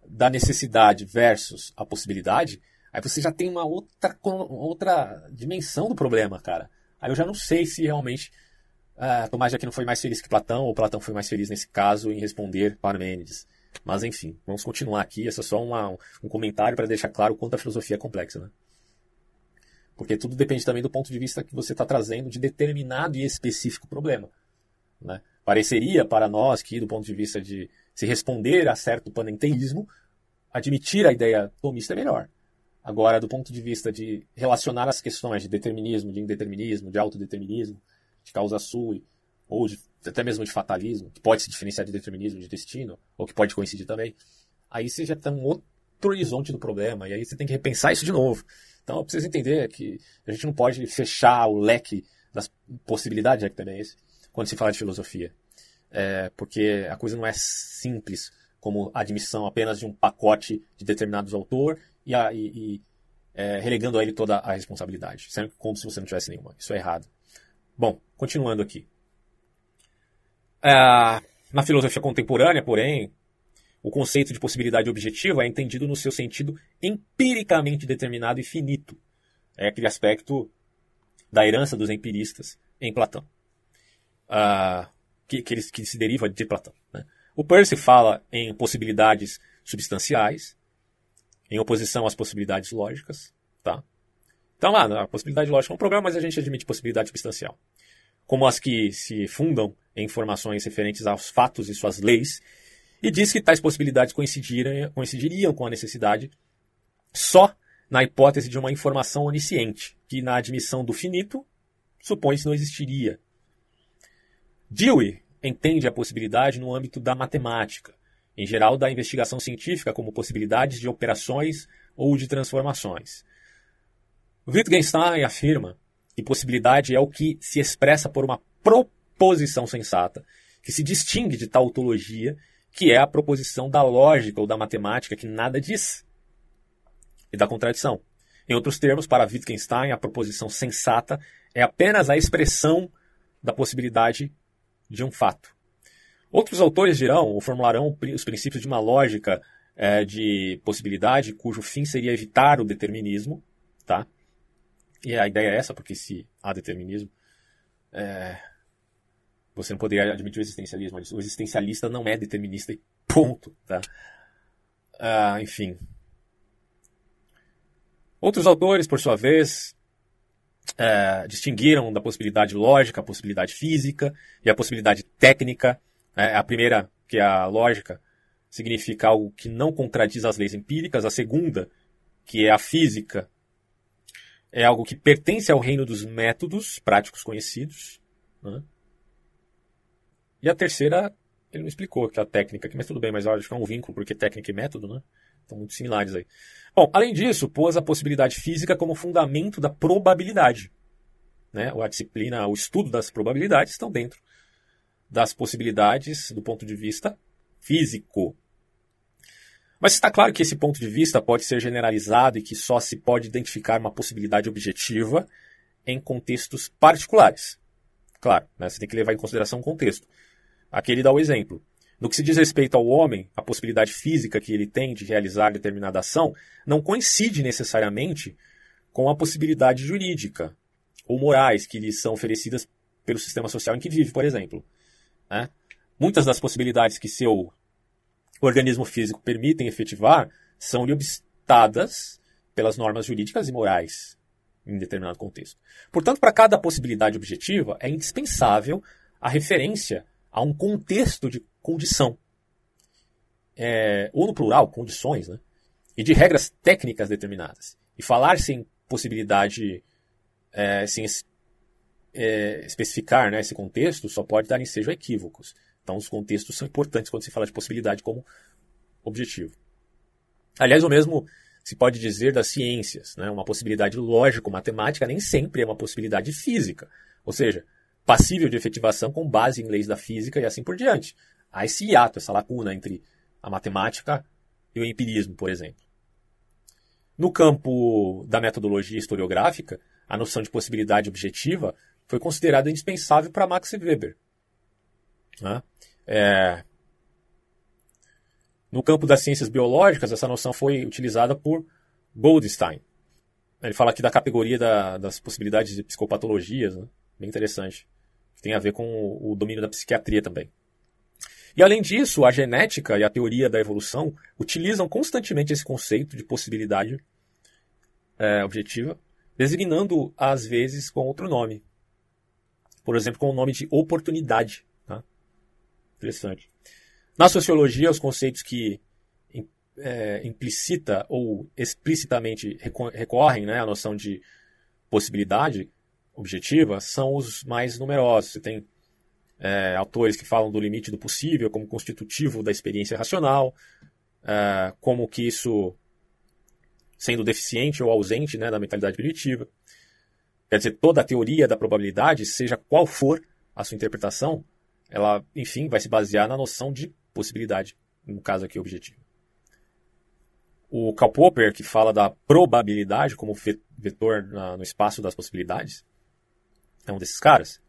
A: da necessidade versus a possibilidade, aí você já tem uma outra, outra dimensão do problema, cara. Aí eu já não sei se realmente uh, Tomás de Aquino foi mais feliz que Platão, ou Platão foi mais feliz nesse caso em responder Parmênides. Mas enfim, vamos continuar aqui. Essa é só uma, um comentário para deixar claro o quanto a filosofia é complexa. Né? Porque tudo depende também do ponto de vista que você está trazendo de determinado e específico problema. Né? Pareceria para nós que, do ponto de vista de se responder a certo panenteísmo, admitir a ideia tomista é melhor. Agora, do ponto de vista de relacionar as questões de determinismo, de indeterminismo, de autodeterminismo, de causa sui, ou de, até mesmo de fatalismo, que pode se diferenciar de determinismo, de destino, ou que pode coincidir também, aí você já tem um outro horizonte do problema, e aí você tem que repensar isso de novo. Então, eu preciso entender que a gente não pode fechar o leque das possibilidades, já que também é esse, quando se fala de filosofia. É, porque a coisa não é simples como admissão apenas de um pacote de determinados autores e, a, e, e é, relegando a ele toda a responsabilidade, sendo como se você não tivesse nenhuma. Isso é errado. Bom, continuando aqui. É, na filosofia contemporânea, porém, o conceito de possibilidade objetiva é entendido no seu sentido empiricamente determinado e finito. É aquele aspecto da herança dos empiristas em Platão, uh, que, que, que, se deriva de Platão. Né? O Percy fala em possibilidades substanciais, em oposição às possibilidades lógicas. Tá? Então, lá, a possibilidade lógica é um problema, mas a gente admite possibilidade substancial como as que se fundam em informações referentes aos fatos e suas leis, e diz que tais possibilidades coincidiriam com a necessidade só na hipótese de uma informação onisciente, que na admissão do finito supõe-se não existiria. Dewey entende a possibilidade no âmbito da matemática, em geral da investigação científica como possibilidades de operações ou de transformações. Wittgenstein afirma e possibilidade é o que se expressa por uma proposição sensata, que se distingue de tautologia, que é a proposição da lógica ou da matemática que nada diz, e da contradição. Em outros termos, para Wittgenstein, a proposição sensata é apenas a expressão da possibilidade de um fato. Outros autores dirão ou formularão os princípios de uma lógica é, de possibilidade cujo fim seria evitar o determinismo, tá? E a ideia é essa, porque se há determinismo, é, você não poderia admitir o existencialismo. O existencialista não é determinista e ponto. Tá? Ah, enfim. Outros autores, por sua vez, é, distinguiram da possibilidade lógica, a possibilidade física e a possibilidade técnica. É, a primeira, que é a lógica, significa algo que não contradiz as leis empíricas. A segunda, que é a física, é algo que pertence ao reino dos métodos práticos conhecidos. Né? E a terceira, ele não explicou que é a técnica, mas tudo bem, mas acho que é um vínculo, porque técnica e método, né? Estão muito similares aí. Bom, além disso, pôs a possibilidade física como fundamento da probabilidade. Né? A disciplina, o estudo das probabilidades estão dentro das possibilidades do ponto de vista físico. Mas está claro que esse ponto de vista pode ser generalizado e que só se pode identificar uma possibilidade objetiva em contextos particulares. Claro, né, você tem que levar em consideração o contexto. Aqui ele dá o exemplo. No que se diz respeito ao homem, a possibilidade física que ele tem de realizar determinada ação não coincide necessariamente com a possibilidade jurídica ou morais que lhe são oferecidas pelo sistema social em que vive, por exemplo. Né? Muitas das possibilidades que seu o organismo físico permitem efetivar são-lhe obstadas pelas normas jurídicas e morais em determinado contexto. Portanto, para cada possibilidade objetiva, é indispensável a referência a um contexto de condição. É, ou no plural, condições, né? e de regras técnicas determinadas. E falar sem possibilidade, é, sem é, especificar né, esse contexto, só pode dar ensejo a equívocos. Então, os contextos são importantes quando se fala de possibilidade como objetivo. Aliás, o mesmo se pode dizer das ciências. Né? Uma possibilidade lógico-matemática nem sempre é uma possibilidade física. Ou seja, passível de efetivação com base em leis da física e assim por diante. Há esse hiato, essa lacuna entre a matemática e o empirismo, por exemplo. No campo da metodologia historiográfica, a noção de possibilidade objetiva foi considerada indispensável para Max Weber. Né? É... No campo das ciências biológicas, essa noção foi utilizada por Goldstein. Ele fala aqui da categoria da, das possibilidades de psicopatologias, né? bem interessante, tem a ver com o, o domínio da psiquiatria também. E além disso, a genética e a teoria da evolução utilizam constantemente esse conceito de possibilidade é, objetiva, designando às vezes com outro nome. Por exemplo, com o nome de oportunidade. Interessante. Na sociologia, os conceitos que é, implicita ou explicitamente recorrem né, à noção de possibilidade objetiva são os mais numerosos. Você tem é, autores que falam do limite do possível como constitutivo da experiência racional, é, como que isso sendo deficiente ou ausente né, da mentalidade primitiva. Quer dizer, toda a teoria da probabilidade, seja qual for a sua interpretação, ela, enfim, vai se basear na noção de possibilidade, no caso aqui objetivo. O Karl Popper, que fala da probabilidade como vetor no espaço das possibilidades, é um desses caras.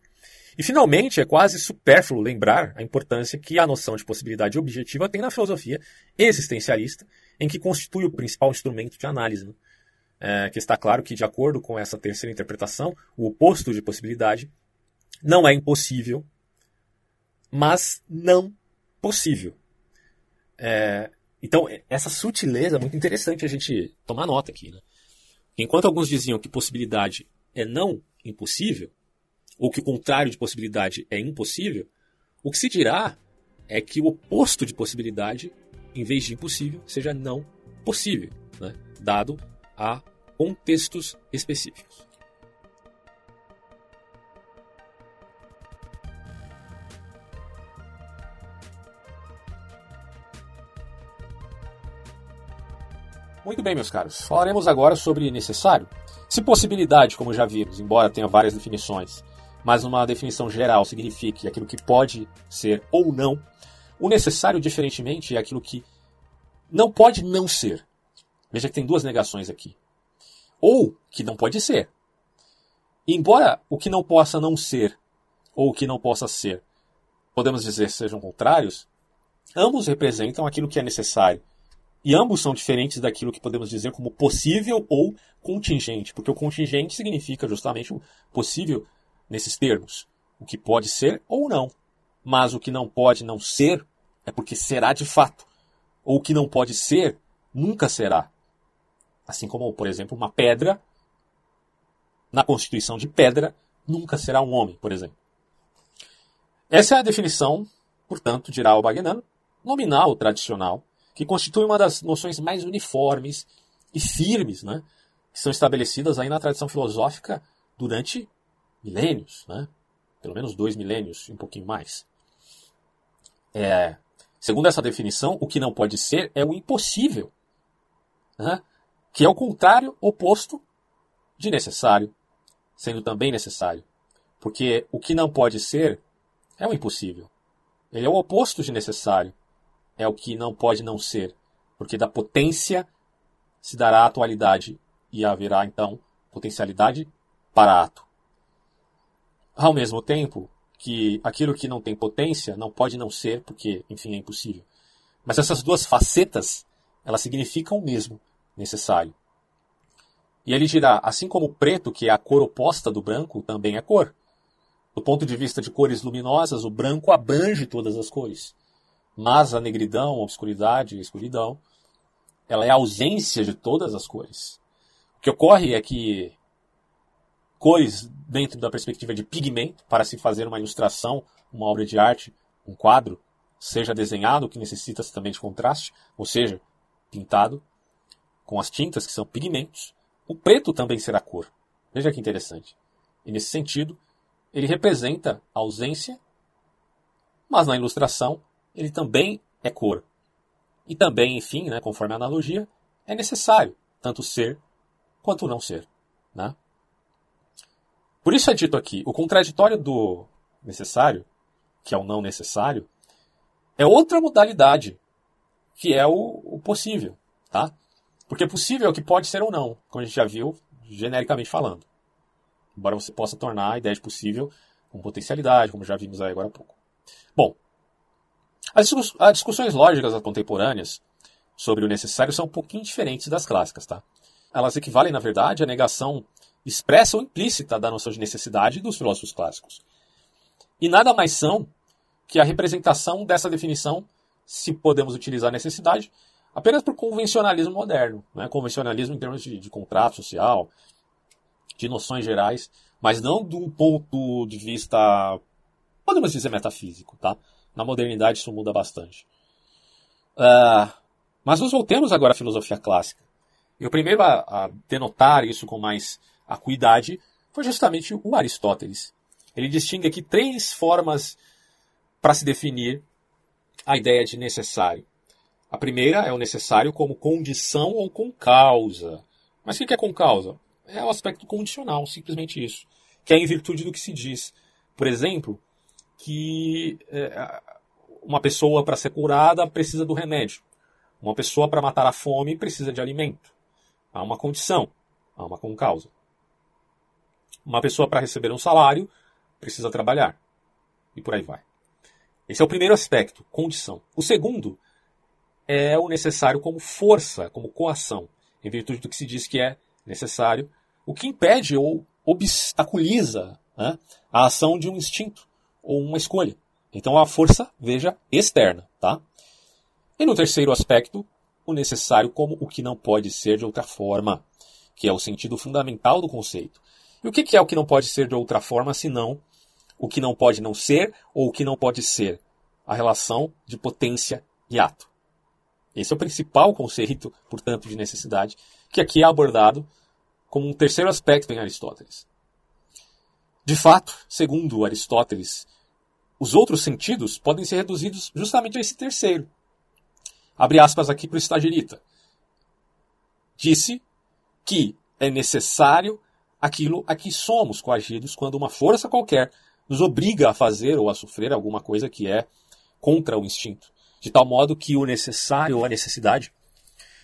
A: E finalmente, é quase supérfluo lembrar a importância que a noção de possibilidade objetiva tem na filosofia existencialista, em que constitui o principal instrumento de análise. Né? É, que está claro que, de acordo com essa terceira interpretação, o oposto de possibilidade não é impossível, mas não possível. É, então, essa sutileza é muito interessante a gente tomar nota aqui. Né? Enquanto alguns diziam que possibilidade é não impossível, ou que o contrário de possibilidade é impossível, o que se dirá é que o oposto de possibilidade, em vez de impossível, seja não possível, né? dado a contextos específicos. Muito bem, meus caros. Falaremos agora sobre necessário. Se possibilidade, como já vimos, embora tenha várias definições, mas uma definição geral signifique aquilo que pode ser ou não, o necessário, diferentemente, é aquilo que não pode não ser. Veja que tem duas negações aqui. Ou que não pode ser. embora o que não possa não ser ou o que não possa ser, podemos dizer sejam contrários, ambos representam aquilo que é necessário. E ambos são diferentes daquilo que podemos dizer como possível ou contingente, porque o contingente significa justamente o possível nesses termos. O que pode ser ou não. Mas o que não pode não ser é porque será de fato. Ou o que não pode ser nunca será. Assim como, por exemplo, uma pedra, na constituição de pedra, nunca será um homem, por exemplo. Essa é a definição, portanto, de Raul Bagnano, nominal tradicional, que constitui uma das noções mais uniformes e firmes, né, que são estabelecidas aí na tradição filosófica durante milênios, né? pelo menos dois milênios e um pouquinho mais. É, segundo essa definição, o que não pode ser é o impossível, né? que é o contrário oposto de necessário, sendo também necessário. Porque o que não pode ser é o impossível. Ele é o oposto de necessário. É o que não pode não ser. Porque da potência se dará atualidade e haverá então potencialidade para ato ao mesmo tempo que aquilo que não tem potência não pode não ser, porque, enfim, é impossível. Mas essas duas facetas, elas significam o mesmo, necessário. E ele dirá, assim como o preto, que é a cor oposta do branco, também é cor. Do ponto de vista de cores luminosas, o branco abrange todas as cores. Mas a negridão, a obscuridade, a escuridão, ela é a ausência de todas as cores. O que ocorre é que cores dentro da perspectiva de pigmento, para se fazer uma ilustração, uma obra de arte, um quadro, seja desenhado, que necessita também de contraste, ou seja, pintado com as tintas que são pigmentos, o preto também será cor. Veja que interessante. E nesse sentido, ele representa a ausência, mas na ilustração ele também é cor. E também, enfim, né, conforme a analogia, é necessário, tanto ser quanto não ser. Né? Por isso é dito aqui, o contraditório do necessário, que é o não necessário, é outra modalidade, que é o, o possível. Tá? Porque possível é o que pode ser ou não, como a gente já viu, genericamente falando. Embora você possa tornar a ideia de possível com potencialidade, como já vimos aí agora há pouco. Bom, as discussões lógicas contemporâneas sobre o necessário são um pouquinho diferentes das clássicas, tá? Elas equivalem, na verdade, à negação expressa ou implícita da noção de necessidade dos filósofos clássicos. E nada mais são que a representação dessa definição, se podemos utilizar necessidade, apenas por convencionalismo moderno. Né? Convencionalismo em termos de, de contrato social, de noções gerais, mas não de um ponto de vista, podemos dizer, metafísico. Tá? Na modernidade isso muda bastante. Uh, mas nos voltemos agora à filosofia clássica. E o primeiro a, a denotar isso com mais acuidade foi justamente o Aristóteles. Ele distingue aqui três formas para se definir a ideia de necessário. A primeira é o necessário como condição ou com causa. Mas o que é com causa? É o aspecto condicional, simplesmente isso. Que é em virtude do que se diz. Por exemplo, que é, uma pessoa para ser curada precisa do remédio. Uma pessoa para matar a fome precisa de alimento. Há uma condição, há uma com causa. Uma pessoa para receber um salário precisa trabalhar. E por aí vai. Esse é o primeiro aspecto, condição. O segundo é o necessário como força, como coação, em virtude do que se diz que é necessário, o que impede ou obstaculiza né, a ação de um instinto ou uma escolha. Então a força, veja, externa. Tá? E no terceiro aspecto, o necessário como o que não pode ser de outra forma, que é o sentido fundamental do conceito. E o que é o que não pode ser de outra forma senão o que não pode não ser ou o que não pode ser? A relação de potência e ato. Esse é o principal conceito, portanto, de necessidade, que aqui é abordado como um terceiro aspecto em Aristóteles. De fato, segundo Aristóteles, os outros sentidos podem ser reduzidos justamente a esse terceiro. Abre aspas aqui para o estagiarita. Disse que é necessário aquilo a que somos coagidos quando uma força qualquer nos obriga a fazer ou a sofrer alguma coisa que é contra o instinto de tal modo que o necessário ou a necessidade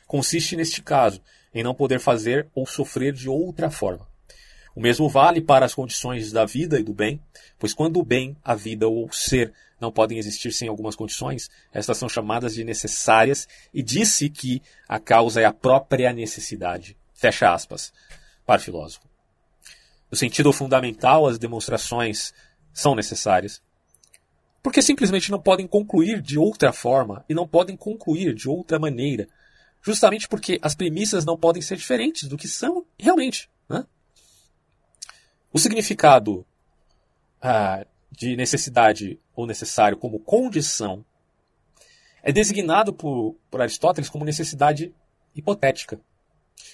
A: consiste, neste caso, em não poder fazer ou sofrer de outra forma. O mesmo vale para as condições da vida e do bem, pois quando o bem, a vida ou o ser não podem existir sem algumas condições, estas são chamadas de necessárias e disse que a causa é a própria necessidade. Fecha aspas. Para o filósofo. No sentido fundamental, as demonstrações são necessárias, porque simplesmente não podem concluir de outra forma e não podem concluir de outra maneira. Justamente porque as premissas não podem ser diferentes do que são realmente. O significado ah, de necessidade ou necessário como condição é designado por, por Aristóteles como necessidade hipotética,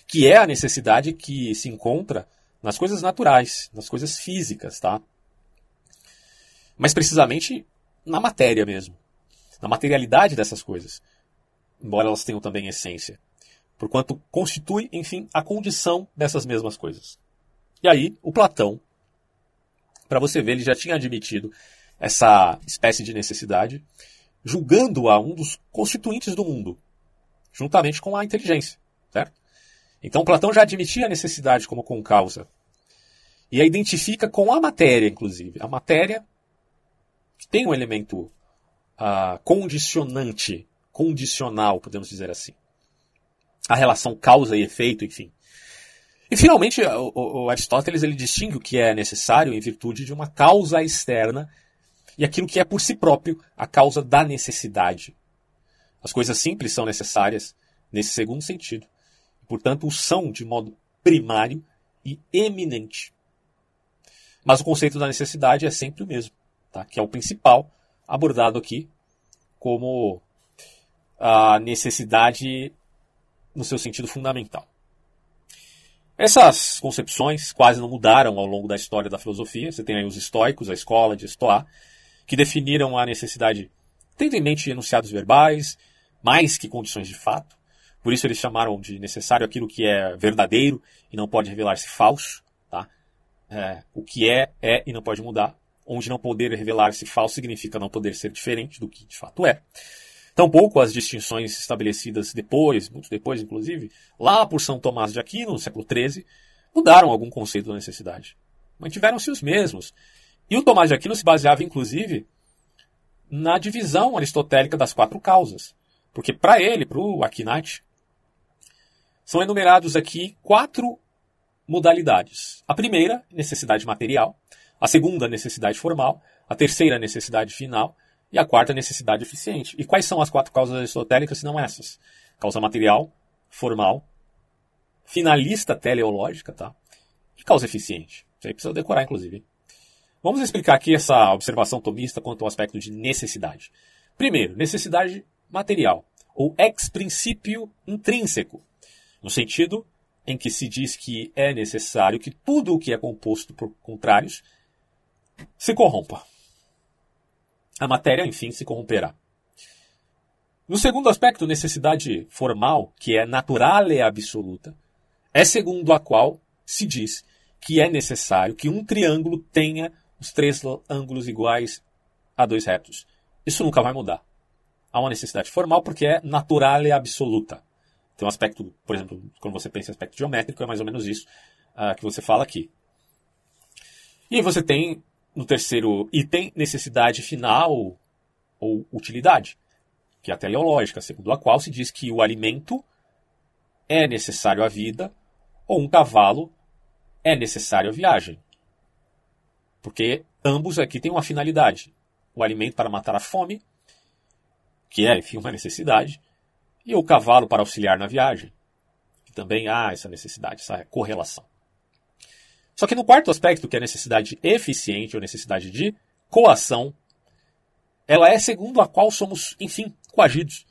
A: que é a necessidade que se encontra nas coisas naturais, nas coisas físicas, tá? Mais precisamente na matéria mesmo, na materialidade dessas coisas, embora elas tenham também essência, porquanto constitui, enfim, a condição dessas mesmas coisas. E aí, o Platão, para você ver, ele já tinha admitido essa espécie de necessidade, julgando-a um dos constituintes do mundo, juntamente com a inteligência, certo? Então Platão já admitia a necessidade como com causa. E a identifica com a matéria, inclusive. A matéria tem um elemento uh, condicionante, condicional, podemos dizer assim. A relação causa e efeito, enfim. E finalmente, o, o, Aristóteles ele distingue o que é necessário em virtude de uma causa externa e aquilo que é por si próprio a causa da necessidade. As coisas simples são necessárias nesse segundo sentido. Portanto, o são de modo primário e eminente. Mas o conceito da necessidade é sempre o mesmo tá? que é o principal abordado aqui como a necessidade no seu sentido fundamental. Essas concepções quase não mudaram ao longo da história da filosofia. Você tem aí os estoicos, a escola de Estoá, que definiram a necessidade tendo em mente enunciados verbais, mais que condições de fato, Por isso eles chamaram de necessário aquilo que é verdadeiro e não pode revelar-se falso. Tá? É, o que é, é e não pode mudar. Onde não poder revelar-se falso significa não poder ser diferente do que de fato é. Tampouco as distinções estabelecidas depois, muito depois inclusive, lá por São Tomás de Aquino, no século XIII, mudaram algum conceito da necessidade. Mantiveram-se os mesmos. E o Tomás de Aquino se baseava, inclusive, na divisão aristotélica das quatro causas. Porque para ele, para o Akinite, são enumerados aqui quatro modalidades. A primeira, necessidade material. A segunda, necessidade formal. A terceira, necessidade final. E a quarta, necessidade eficiente. E quais são as quatro causas aristotélicas, se não essas? Causa material, formal, finalista teleológica, tá? E causa eficiente. Isso aí precisa decorar, inclusive. Vamos explicar aqui essa observação tomista quanto ao aspecto de necessidade. Primeiro, necessidade material, ou ex princípio intrínseco no sentido em que se diz que é necessário que tudo o que é composto por contrários se corrompa. A matéria, enfim, se corromperá. No segundo aspecto, necessidade formal, que é natural e absoluta, é segundo a qual se diz que é necessário que um triângulo tenha os três ângulos iguais a dois retos. Isso nunca vai mudar. Há uma necessidade formal porque é natural e absoluta. Tem um aspecto, por exemplo, quando você pensa em aspecto geométrico, é mais ou menos isso uh, que você fala aqui. E você tem, no terceiro item, necessidade final ou utilidade, que é a teleológica, segundo a qual se diz que o alimento é necessário à vida ou um cavalo é necessário à viagem. Porque ambos aqui têm uma finalidade. O alimento para matar a fome, que é, enfim, uma necessidade, e o cavalo para auxiliar na viagem. Que também há essa necessidade, essa correlação. Só que no quarto aspecto, que é a necessidade eficiente ou necessidade de coação, ela é segundo a qual somos, enfim, coagidos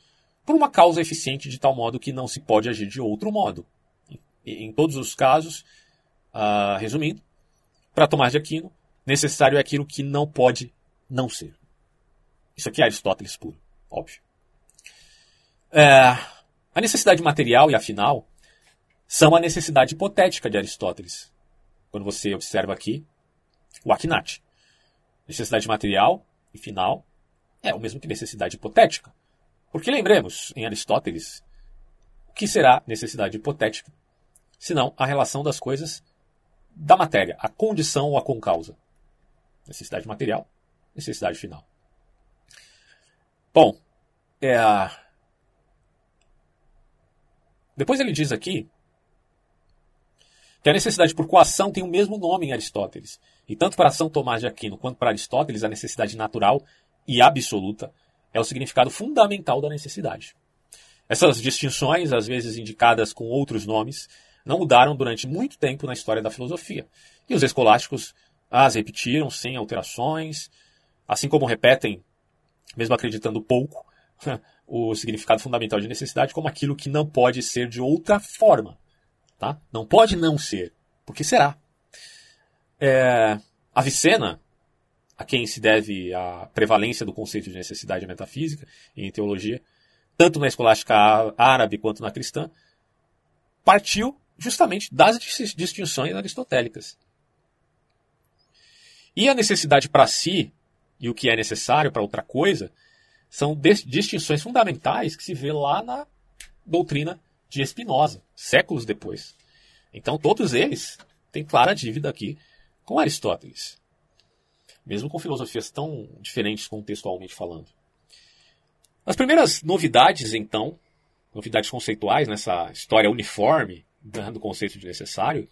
A: por uma causa eficiente de tal modo que não se pode agir de outro modo. Em todos os casos, uh, resumindo, para Tomás de Aquino, necessário é aquilo que não pode não ser. Isso aqui é Aristóteles puro, óbvio. É, a necessidade material e a final são a necessidade hipotética de Aristóteles. Quando você observa aqui o Akhnat. Necessidade material e final é o mesmo que necessidade hipotética. Porque lembremos, em Aristóteles, o que será necessidade hipotética, senão a relação das coisas da matéria, a condição ou a concausa. Necessidade material, necessidade final. Bom, é, depois ele diz aqui que a necessidade por coação tem o mesmo nome em Aristóteles. E tanto para São Tomás de Aquino quanto para Aristóteles, a necessidade natural e absoluta é o significado fundamental da necessidade. Essas distinções, às vezes indicadas com outros nomes, não mudaram durante muito tempo na história da filosofia. E os escolásticos as repetiram sem alterações, assim como repetem, mesmo acreditando pouco, o significado fundamental de necessidade como aquilo que não pode ser de outra forma. Tá? Não pode não ser, porque será. É, Avicena, a quem se deve a prevalência do conceito de necessidade metafísica em teologia, tanto na escolástica árabe quanto na cristã, partiu justamente das distinções aristotélicas. E a necessidade para si e o que é necessário para outra coisa são distinções fundamentais que se vê lá na doutrina de Spinoza, séculos depois. Então todos eles têm clara dívida aqui com Aristóteles. Mesmo com filosofias tão diferentes contextualmente falando. As primeiras novidades, então, novidades conceituais nessa história uniforme do conceito de necessário,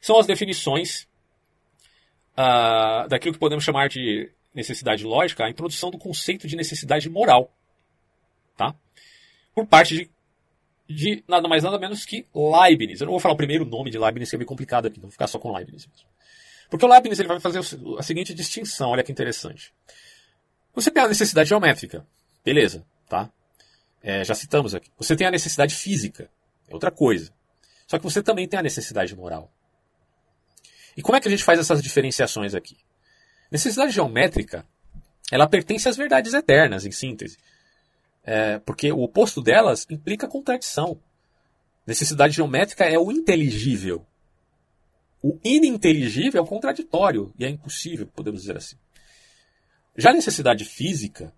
A: são as definições uh, daquilo que podemos chamar de necessidade lógica, a introdução do conceito de necessidade moral. Tá? Por parte de, de nada mais nada menos que Leibniz. Eu não vou falar o primeiro nome de Leibniz, que é meio complicado aqui, não vou ficar só com Leibniz mesmo. Porque o Leibniz ele vai fazer a seguinte distinção, olha que interessante. Você tem a necessidade geométrica, beleza, tá? É, já citamos aqui. Você tem a necessidade física, é outra coisa. Só que você também tem a necessidade moral. E como é que a gente faz essas diferenciações aqui? Necessidade geométrica, ela pertence às verdades eternas, em síntese. É, porque o oposto delas implica contradição. Necessidade geométrica é o inteligível. O ininteligível é o contraditório e é impossível, podemos dizer assim. Já a necessidade física,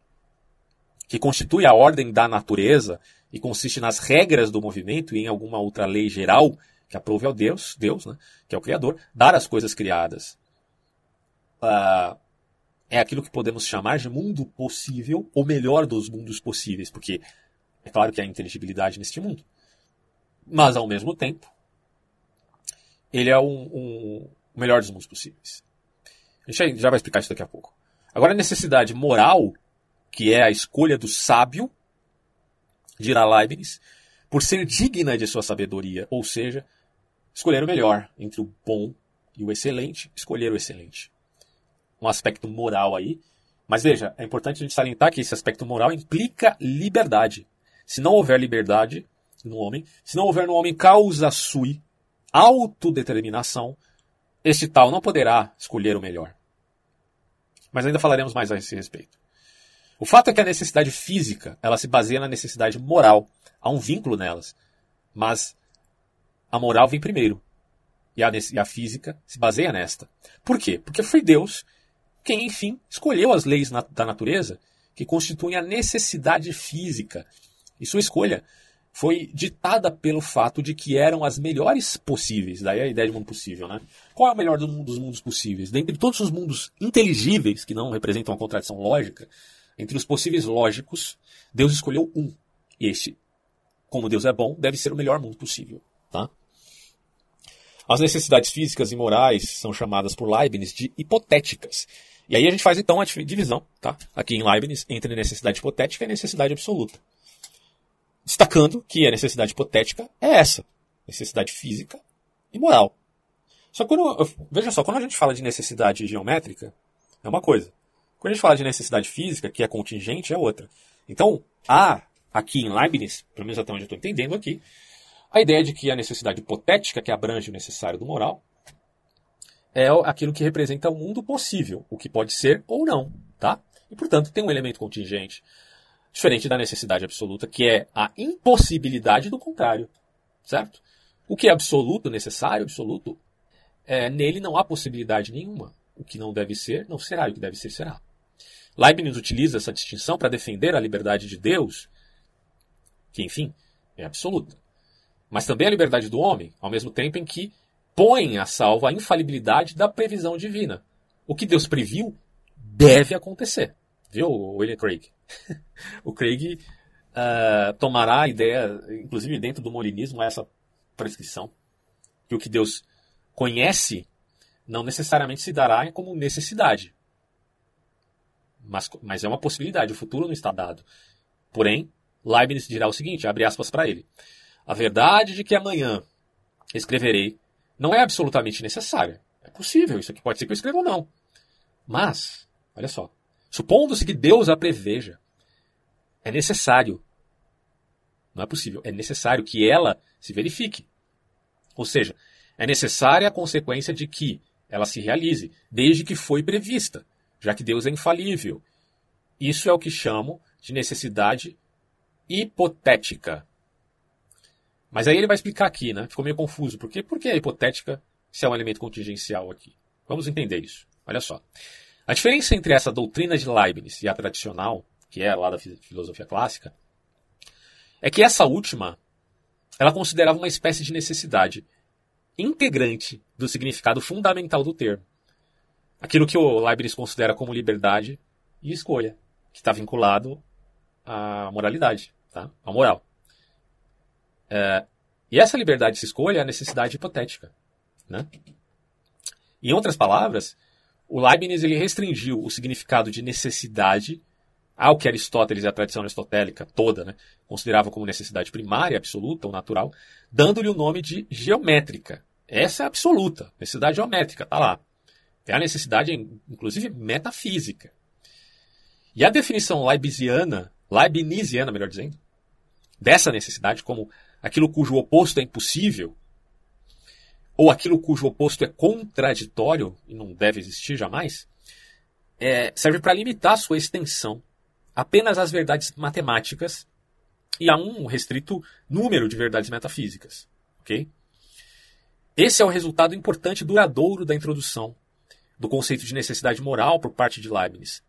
A: que constitui a ordem da natureza e consiste nas regras do movimento e em alguma outra lei geral que aprove ao Deus, Deus, né, que é o Criador, dar as coisas criadas. Uh, é aquilo que podemos chamar de mundo possível, ou melhor dos mundos possíveis, porque é claro que há inteligibilidade neste mundo. Mas, ao mesmo tempo, ele é um, um, o melhor dos mundos possíveis. A gente já vai explicar isso daqui a pouco. Agora, a necessidade moral, que é a escolha do sábio, dirá Leibniz, por ser digna de sua sabedoria, ou seja, escolher o melhor entre o bom e o excelente, escolher o excelente um aspecto moral aí. Mas veja, é importante a gente salientar que esse aspecto moral implica liberdade. Se não houver liberdade no homem, se não houver no homem causa sui, autodeterminação, este tal não poderá escolher o melhor. Mas ainda falaremos mais a esse respeito. O fato é que a necessidade física, ela se baseia na necessidade moral. Há um vínculo nelas. Mas a moral vem primeiro. E a, e a física se baseia nesta. Por quê? Porque foi Deus quem, enfim, escolheu as leis da natureza que constituem a necessidade física. E sua escolha foi ditada pelo fato de que eram as melhores possíveis. Daí a ideia de mundo possível, né? Qual é o melhor dos mundos possíveis? Dentre todos os mundos inteligíveis, que não representam uma contradição lógica, entre os possíveis lógicos, Deus escolheu um. E este, como Deus é bom, deve ser o melhor mundo possível. Tá? As necessidades físicas e morais são chamadas por Leibniz de hipotéticas e aí a gente faz então a divisão, tá? Aqui em Leibniz, entre necessidade hipotética e necessidade absoluta. Destacando que a necessidade hipotética é essa: necessidade física e moral. Só quando, veja só, quando a gente fala de necessidade geométrica, é uma coisa. Quando a gente fala de necessidade física, que é contingente, é outra. Então, há aqui em Leibniz, pelo menos até onde eu estou entendendo aqui, a ideia de que a necessidade hipotética, que abrange o necessário do moral, é aquilo que representa o mundo possível, o que pode ser ou não, tá? E, portanto, tem um elemento contingente, diferente da necessidade absoluta, que é a impossibilidade do contrário, certo? O que é absoluto, necessário, absoluto, é, nele não há possibilidade nenhuma. O que não deve ser, não será, e o que deve ser, será. Leibniz utiliza essa distinção para defender a liberdade de Deus, que, enfim, é absoluta. Mas também a liberdade do homem, ao mesmo tempo em que põe a salvo a infalibilidade da previsão divina. O que Deus previu deve acontecer. Viu, William Craig? o Craig uh, tomará a ideia, inclusive dentro do molinismo, essa prescrição, que o que Deus conhece não necessariamente se dará como necessidade. Mas, mas é uma possibilidade, o futuro não está dado. Porém, Leibniz dirá o seguinte, abre aspas para ele. A verdade de que amanhã escreverei não é absolutamente necessária. É possível, isso aqui pode ser que eu escreva ou não. Mas, olha só, supondo-se que Deus a preveja, é necessário, não é possível, é necessário que ela se verifique. Ou seja, é necessária a consequência de que ela se realize, desde que foi prevista, já que Deus é infalível. Isso é o que chamo de necessidade hipotética. Mas aí ele vai explicar aqui, né? Ficou meio confuso. Por quê? Por é hipotética se é um elemento contingencial aqui? Vamos entender isso. Olha só. A diferença entre essa doutrina de Leibniz e a tradicional, que é lá da filosofia clássica, é que essa última ela considerava uma espécie de necessidade integrante do significado fundamental do termo. Aquilo que o Leibniz considera como liberdade e escolha, que está vinculado à moralidade, tá? à moral. É, e essa liberdade de escolha é a necessidade hipotética. Né? Em outras palavras, o Leibniz ele restringiu o significado de necessidade ao que Aristóteles e a tradição aristotélica toda né, considerava como necessidade primária, absoluta ou natural, dando-lhe o nome de geométrica. Essa é absoluta, necessidade geométrica, está lá. É a necessidade, inclusive, metafísica. E a definição leibniziana, leibniziana, melhor dizendo, dessa necessidade como aquilo cujo oposto é impossível, ou aquilo cujo oposto é contraditório e não deve existir jamais, é, serve para limitar sua extensão apenas as verdades matemáticas e a um restrito número de verdades metafísicas. ok? Esse é o resultado importante e duradouro da introdução do conceito de necessidade moral por parte de Leibniz.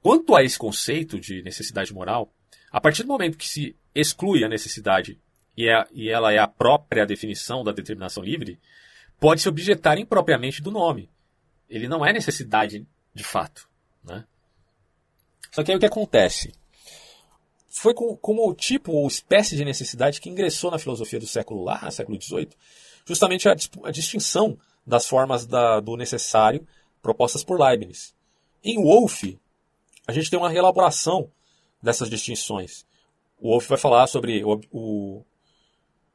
A: Quanto a esse conceito de necessidade moral, a partir do momento que se exclui a necessidade e, é, e ela é a própria definição da determinação livre, pode se objetar impropriamente do nome. Ele não é necessidade de fato. Né? Só que aí o que acontece? Foi com, como o tipo ou espécie de necessidade que ingressou na filosofia do século lá, século XVIII, justamente a, a distinção das formas da, do necessário propostas por Leibniz. Em Wolff, a gente tem uma reelaboração dessas distinções. O Wolff vai falar sobre o, o,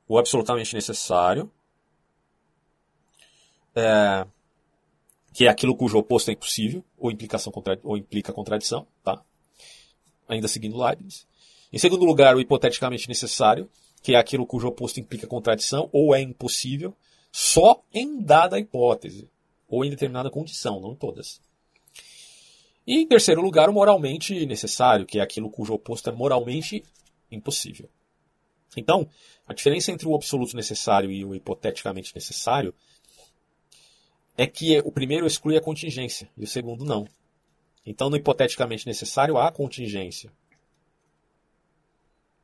A: o absolutamente necessário, é, que é aquilo cujo oposto é impossível, ou, implicação contra, ou implica contradição, tá? ainda seguindo Leibniz. Em segundo lugar, o hipoteticamente necessário, que é aquilo cujo oposto implica contradição ou é impossível, só em dada hipótese, ou em determinada condição, não em todas. E em terceiro lugar, o moralmente necessário, que é aquilo cujo oposto é moralmente impossível. Então, a diferença entre o absoluto necessário e o hipoteticamente necessário é que o primeiro exclui a contingência e o segundo não. Então, no hipoteticamente necessário há contingência,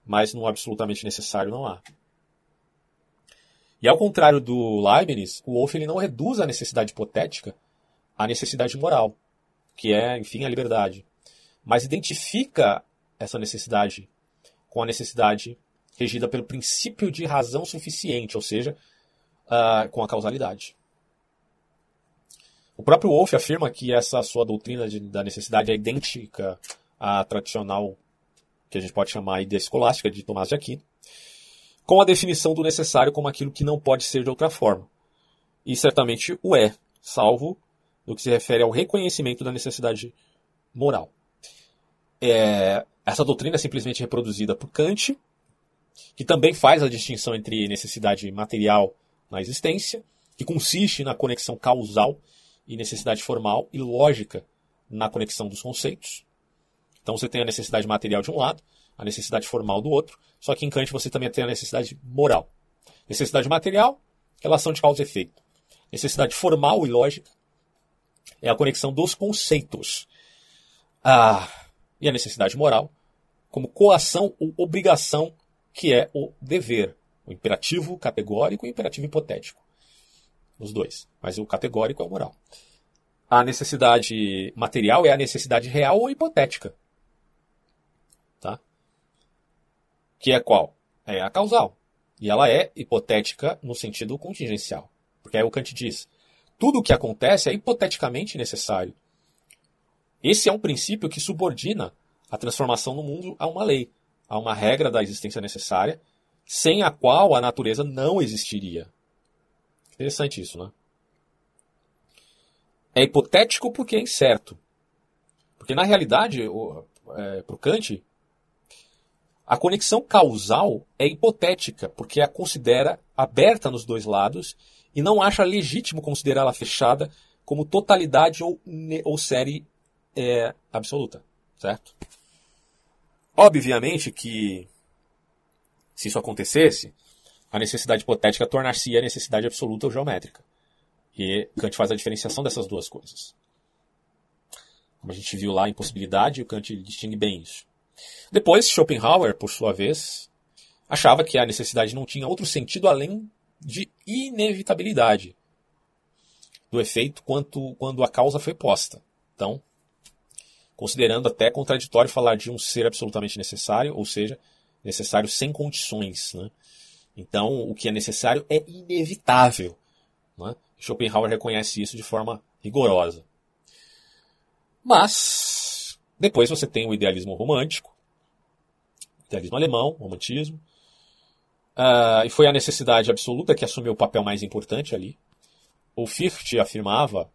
A: mas no absolutamente necessário não há. E ao contrário do Leibniz, o Wolff ele não reduz a necessidade hipotética à necessidade moral, que é, enfim, a liberdade, mas identifica essa necessidade com a necessidade regida pelo princípio de razão suficiente, ou seja, uh, com a causalidade. O próprio Wolff afirma que essa sua doutrina de, da necessidade é idêntica à tradicional, que a gente pode chamar de escolástica, de Tomás de Aquino, com a definição do necessário como aquilo que não pode ser de outra forma. E certamente o é, salvo no que se refere ao reconhecimento da necessidade moral. É, essa doutrina é simplesmente reproduzida por Kant, que também faz a distinção entre necessidade material na existência, que consiste na conexão causal, e necessidade formal e lógica na conexão dos conceitos. Então você tem a necessidade material de um lado, a necessidade formal do outro, só que em Kant você também tem a necessidade moral. Necessidade material, relação de causa e efeito. Necessidade formal e lógica é a conexão dos conceitos. Ah, e a necessidade moral, como coação ou obrigação, que é o dever, o imperativo categórico e o imperativo hipotético. Os dois. Mas o categórico é o moral. A necessidade material é a necessidade real ou hipotética. Tá? Que é qual? É a causal. E ela é hipotética no sentido contingencial. Porque é o Kant diz. Tudo o que acontece é hipoteticamente necessário. Esse é um princípio que subordina a transformação no mundo a uma lei, a uma regra da existência necessária, sem a qual a natureza não existiria. Interessante isso, né? É hipotético porque é incerto. Porque na realidade, é, para o Kant, a conexão causal é hipotética, porque a considera aberta nos dois lados e não acha legítimo considerá-la fechada como totalidade ou, ou série é, absoluta, certo? Obviamente que, se isso acontecesse, a necessidade hipotética tornar-se a necessidade absoluta ou geométrica. E Kant faz a diferenciação dessas duas coisas. Como a gente viu lá, impossibilidade, o Kant distingue bem isso. Depois, Schopenhauer, por sua vez, achava que a necessidade não tinha outro sentido além de inevitabilidade do efeito quanto quando a causa foi posta. Então, considerando até contraditório falar de um ser absolutamente necessário, ou seja, necessário sem condições. Né? Então, o que é necessário é inevitável. Né? Schopenhauer reconhece isso de forma rigorosa. Mas, depois você tem o idealismo romântico, idealismo alemão, romantismo, Uh, e foi a necessidade absoluta que assumiu o papel mais importante ali. O Fichte afirmava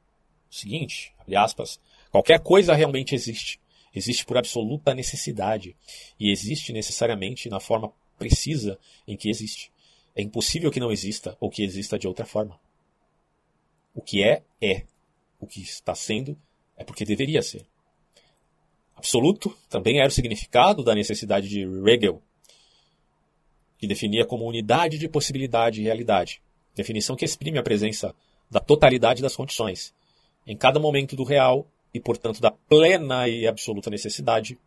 A: o seguinte, abre aspas, qualquer coisa realmente existe. Existe por absoluta necessidade. E existe necessariamente na forma precisa em que existe. É impossível que não exista ou que exista de outra forma. O que é, é. O que está sendo é porque deveria ser. Absoluto também era o significado da necessidade de Hegel, que definia como unidade de possibilidade e realidade, definição que exprime a presença da totalidade das condições, em cada momento do real e, portanto, da plena e absoluta necessidade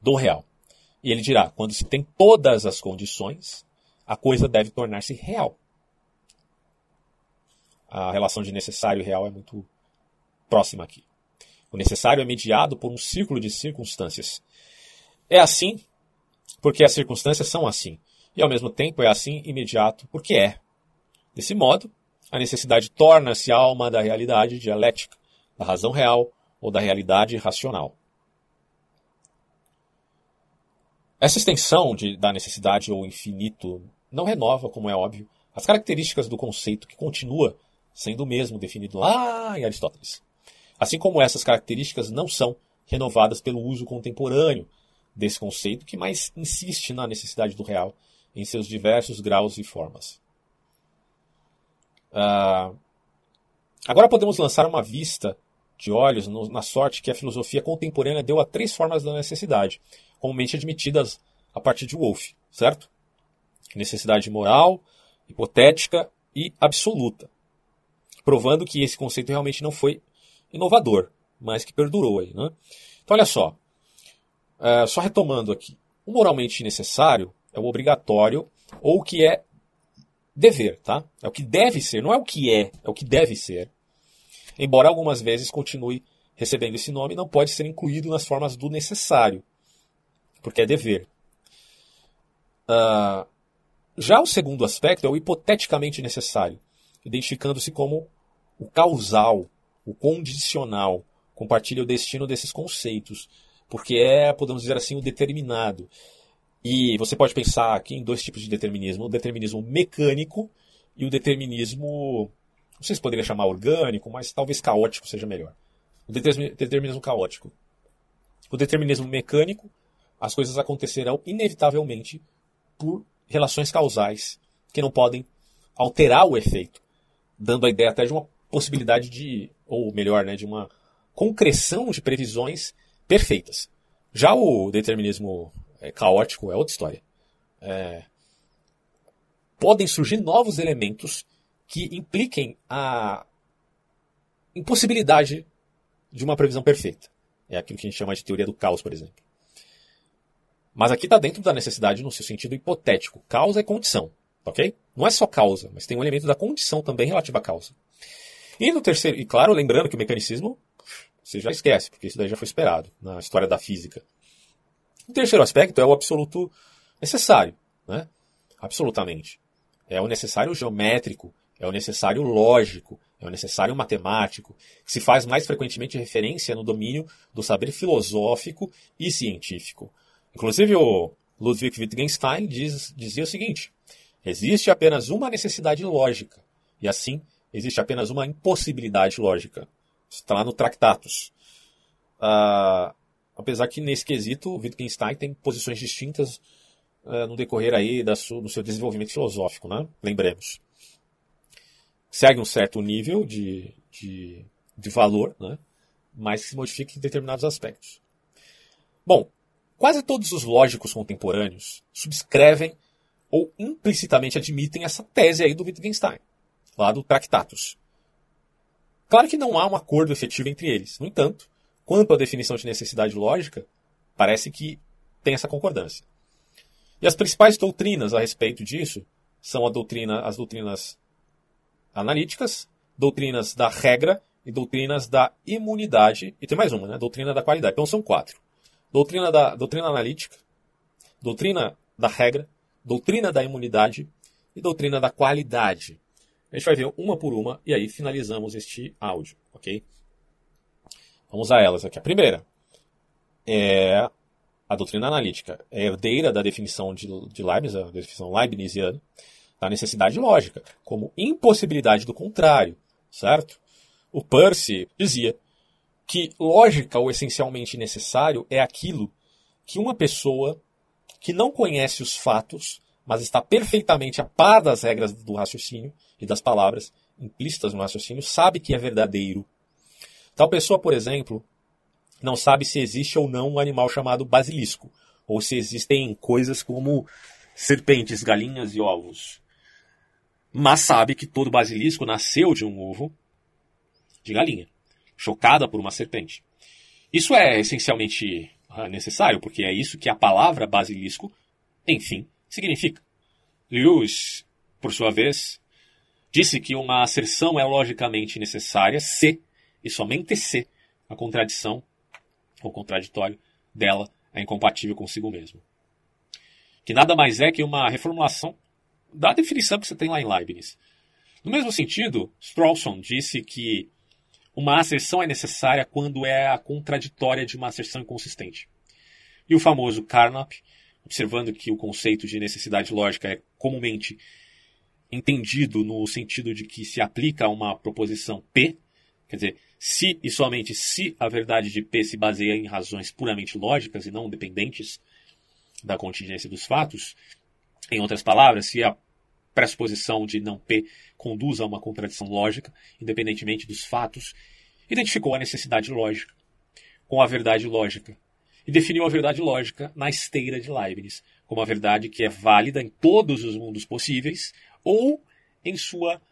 A: do real. E ele dirá: quando se tem todas as condições, a coisa deve tornar-se real. A relação de necessário e real é muito próxima aqui. O necessário é mediado por um círculo de circunstâncias. É assim porque as circunstâncias são assim, e ao mesmo tempo é assim imediato porque é. Desse modo, a necessidade torna-se alma da realidade dialética, da razão real ou da realidade racional. Essa extensão de, da necessidade ou infinito não renova, como é óbvio, as características do conceito que continua sendo o mesmo definido lá em Aristóteles. Assim como essas características não são renovadas pelo uso contemporâneo desse conceito, que mais insiste na necessidade do real em seus diversos graus e formas. Uh, agora podemos lançar uma vista de olhos no, na sorte que a filosofia contemporânea deu a três formas da necessidade, comumente admitidas a partir de Wolff, certo? Necessidade moral, hipotética e absoluta, provando que esse conceito realmente não foi inovador, mas que perdurou aí. Né? Então, olha só. Uh, só retomando aqui. O moralmente necessário é o obrigatório ou o que é dever, tá? É o que deve ser, não é o que é, é o que deve ser. Embora algumas vezes continue recebendo esse nome, não pode ser incluído nas formas do necessário, porque é dever. Uh, já o segundo aspecto é o hipoteticamente necessário, identificando-se como o causal, o condicional, compartilha o destino desses conceitos, porque é, podemos dizer assim, o determinado. E você pode pensar aqui em dois tipos de determinismo: o determinismo mecânico e o determinismo, não sei se poderia chamar orgânico, mas talvez caótico seja melhor. O determinismo caótico. O determinismo mecânico, as coisas acontecerão inevitavelmente por relações causais que não podem alterar o efeito, dando a ideia até de uma possibilidade de, ou melhor, né, de uma concreção de previsões perfeitas. Já o determinismo é, caótico é outra história. É, podem surgir novos elementos que impliquem a impossibilidade de uma previsão perfeita. É aquilo que a gente chama de teoria do caos, por exemplo. Mas aqui está dentro da necessidade no seu sentido hipotético. Causa é condição, ok? Não é só causa, mas tem um elemento da condição também relativo à causa. E no terceiro, e claro, lembrando que o mecanicismo você já esquece, porque isso daí já foi esperado na história da física. O terceiro aspecto é o absoluto necessário, né? Absolutamente. É o necessário geométrico, é o necessário lógico, é o necessário matemático, que se faz mais frequentemente referência no domínio do saber filosófico e científico. Inclusive o Ludwig Wittgenstein diz, dizia o seguinte: existe apenas uma necessidade lógica, e assim existe apenas uma impossibilidade lógica. Está lá no Tractatus. Uh, apesar que nesse quesito, Wittgenstein tem posições distintas uh, no decorrer aí da do seu desenvolvimento filosófico, né? lembremos. Segue um certo nível de, de, de valor, né? mas se modifica em determinados aspectos. Bom, quase todos os lógicos contemporâneos subscrevem ou implicitamente admitem essa tese aí do Wittgenstein lá do Tractatus. Claro que não há um acordo efetivo entre eles. No entanto, quanto à definição de necessidade lógica, parece que tem essa concordância. E as principais doutrinas a respeito disso são doutrina, as doutrinas analíticas, doutrinas da regra e doutrinas da imunidade. E tem mais uma, né? Doutrina da qualidade. Então são quatro. Doutrina, da, doutrina analítica, doutrina da regra, doutrina da imunidade e doutrina da qualidade. A gente vai ver uma por uma e aí finalizamos este áudio, ok? Vamos a elas aqui. A primeira é a doutrina analítica. É herdeira da definição de, de Leibniz, a definição leibniziana, da necessidade lógica, como impossibilidade do contrário, certo? O Percy dizia que lógica, ou essencialmente necessário, é aquilo que uma pessoa que não conhece os fatos, mas está perfeitamente a par das regras do raciocínio, e das palavras implícitas no raciocínio sabe que é verdadeiro. Tal pessoa, por exemplo, não sabe se existe ou não um animal chamado basilisco, ou se existem coisas como serpentes, galinhas e ovos. Mas sabe que todo basilisco nasceu de um ovo de galinha, chocada por uma serpente. Isso é essencialmente ah, necessário, porque é isso que a palavra basilisco, enfim, significa. Lewis, por sua vez, disse que uma asserção é logicamente necessária se, e somente se, a contradição ou contraditório dela é incompatível consigo mesmo. Que nada mais é que uma reformulação da definição que você tem lá em Leibniz. No mesmo sentido, Strawson disse que uma asserção é necessária quando é a contraditória de uma asserção inconsistente. E o famoso Carnap, observando que o conceito de necessidade lógica é comumente entendido no sentido de que se aplica a uma proposição P, quer dizer, se e somente se a verdade de P se baseia em razões puramente lógicas e não dependentes da contingência dos fatos, em outras palavras, se a pressuposição de não P conduz a uma contradição lógica, independentemente dos fatos, identificou a necessidade lógica com a verdade lógica e definiu a verdade lógica na esteira de Leibniz como a verdade que é válida em todos os mundos possíveis ou em sua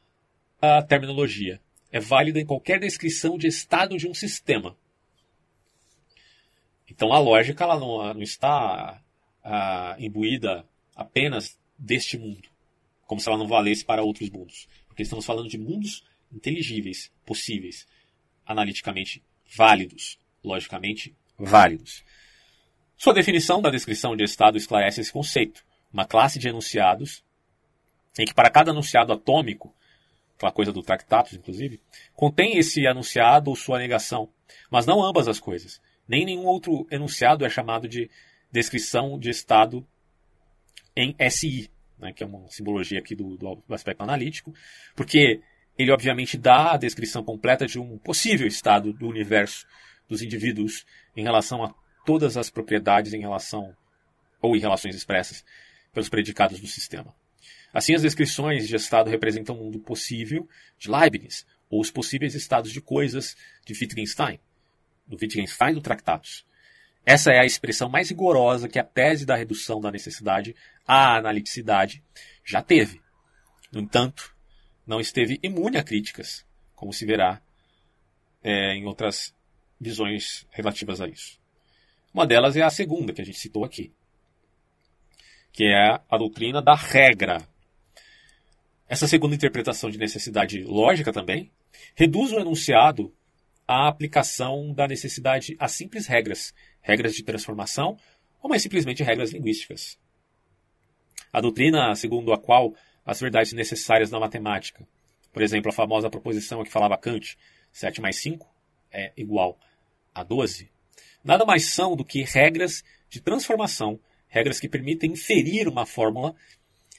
A: uh, terminologia, é válida em qualquer descrição de estado de um sistema. Então a lógica ela não, não está ah, imbuída apenas deste mundo, como se ela não valesse para outros mundos. Porque estamos falando de mundos inteligíveis, possíveis, analiticamente válidos, logicamente válidos. Sua definição da descrição de estado esclarece esse conceito. Uma classe de enunciados em que para cada enunciado atômico aquela coisa do Tractatus, inclusive, contém esse anunciado ou sua negação, mas não ambas as coisas. Nem nenhum outro enunciado é chamado de descrição de estado em SI, né, que é uma simbologia aqui do, do aspecto analítico, porque ele obviamente dá a descrição completa de um possível estado do universo dos indivíduos em relação a todas as propriedades em relação ou em relações expressas pelos predicados do sistema. Assim, as descrições de estado representam o mundo possível de Leibniz, ou os possíveis estados de coisas de Wittgenstein, do Wittgenstein do Tractatus. Essa é a expressão mais rigorosa que a tese da redução da necessidade à analiticidade já teve. No entanto, não esteve imune a críticas, como se verá é, em outras visões relativas a isso. Uma delas é a segunda, que a gente citou aqui, que é a doutrina da regra, essa segunda interpretação de necessidade lógica também reduz o enunciado à aplicação da necessidade a simples regras, regras de transformação ou mais simplesmente regras linguísticas. A doutrina segundo a qual as verdades necessárias na matemática, por exemplo, a famosa proposição que falava Kant, 7 mais 5 é igual a 12, nada mais são do que regras de transformação, regras que permitem inferir uma fórmula